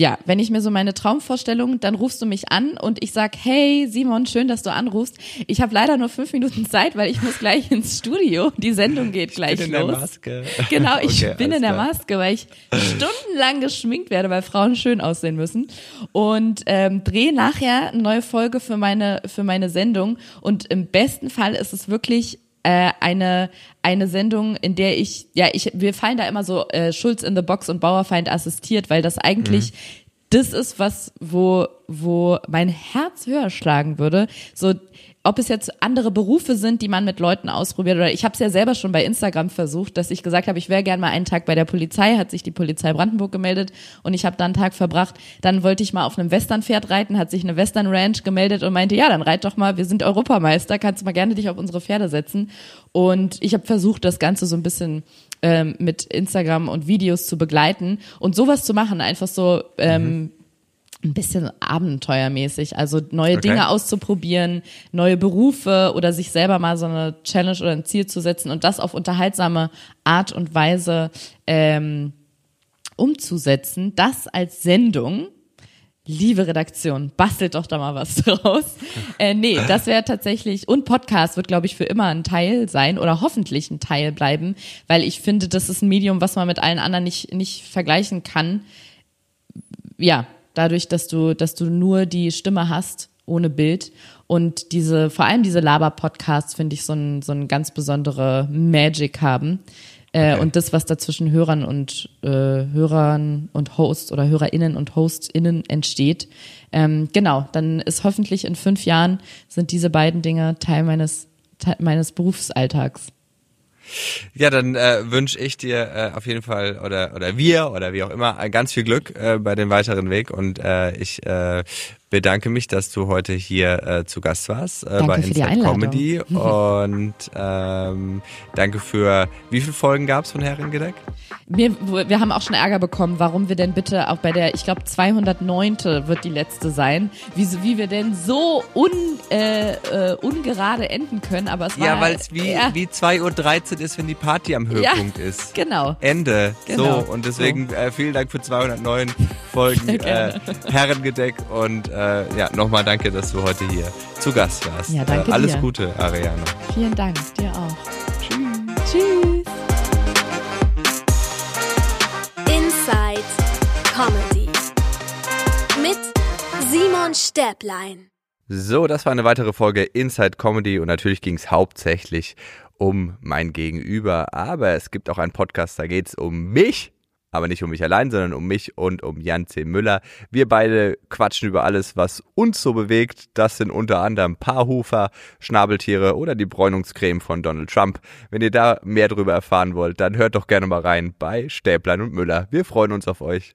ja, wenn ich mir so meine Traumvorstellung, dann rufst du mich an und ich sag, hey Simon, schön, dass du anrufst. Ich habe leider nur fünf Minuten Zeit, weil ich muss gleich ins Studio. Die Sendung geht gleich ich bin los. In der Maske. Genau, ich Okay, bin in der. Maske, weil ich stundenlang geschminkt werde, weil Frauen schön aussehen müssen. Und ähm, drehe nachher eine neue Folge für meine, für meine Sendung. Und im besten Fall ist es wirklich äh, eine eine Sendung, in der ich ja ich wir fallen da immer so äh, Schulz in the Box und Bauerfeind assistiert, weil das eigentlich das ist was, wo wo mein Herz höher schlagen würde. So ob es jetzt andere Berufe sind, die man mit Leuten ausprobiert oder ich habe es ja selber schon bei Instagram versucht, dass ich gesagt habe, ich wäre gern mal einen Tag bei der Polizei, hat sich die Polizei Brandenburg gemeldet und ich habe da einen Tag verbracht. Dann wollte ich mal auf einem Westernpferd reiten, hat sich eine Western Ranch gemeldet und meinte, ja, dann reit doch mal, wir sind Europameister, kannst mal gerne dich auf unsere Pferde setzen. Und ich habe versucht, das Ganze so ein bisschen ähm, mit Instagram und Videos zu begleiten und sowas zu machen, einfach so ähm, ein bisschen abenteuermäßig, also neue Okay. Dinge auszuprobieren, neue Berufe oder sich selber mal so eine Challenge oder ein Ziel zu setzen und das auf unterhaltsame Art und Weise ähm, umzusetzen. Das als Sendung. Liebe Redaktion, bastelt doch da mal was draus. Äh, nee, das wäre tatsächlich, und Podcast wird, glaube ich, für immer ein Teil sein oder hoffentlich ein Teil bleiben, weil ich finde, das ist ein Medium, was man mit allen anderen nicht, nicht vergleichen kann ja, dadurch, dass du, dass du nur die Stimme hast, ohne Bild. Und diese, vor allem diese Laber-Podcasts, finde ich, so ein, so ein ganz besondere Magic haben. Äh, Okay. Und das, was da zwischen Hörern und äh, Hörern und Hosts oder HörerInnen und HostInnen entsteht. Ähm, genau, dann ist hoffentlich in fünf Jahren sind diese beiden Dinge Teil meines, Teil meines Berufsalltags. Ja, dann äh, wünsche ich dir äh, auf jeden Fall oder oder wir oder wie auch immer äh, ganz viel Glück äh, bei dem weiteren Weg und äh, ich äh, bedanke mich, dass du heute hier äh, zu Gast warst äh, bei Einladung. Comedy und ähm, danke für wie viele Folgen gab's von Herrengedeck? Wir, wir haben auch schon Ärger bekommen, warum wir denn bitte auch bei der, ich glaube 209. wird die letzte sein, wie, so- wie wir denn so un, äh, äh, ungerade enden können, aber es war Ja, weil es wie ja, wie 2.13 Uhr ist, wenn die Party am Höhepunkt ist. genau. Ende. Genau. So, und deswegen äh, vielen Dank für 209 Folgen äh. Herrengedeck und äh, ja, nochmal danke, dass du heute hier zu Gast warst. Ja, danke äh, alles dir. Gute, Ariane. Vielen Dank, dir auch. Tschüss. Tschüss. Inside Comedy. Mit Simon Stäblein. So, das war eine weitere Folge Inside Comedy und natürlich ging es hauptsächlich um mein Gegenüber, aber es gibt auch einen Podcast, da geht es um mich, aber nicht um mich allein, sondern um mich und um Jan C. Müller. Wir beide quatschen über alles, was uns so bewegt. Das sind unter anderem Paarhufer, Schnabeltiere oder die Bräunungscreme von Donald Trump. Wenn ihr da mehr darüber erfahren wollt, dann hört doch gerne mal rein bei Stäblein und Müller. Wir freuen uns auf euch.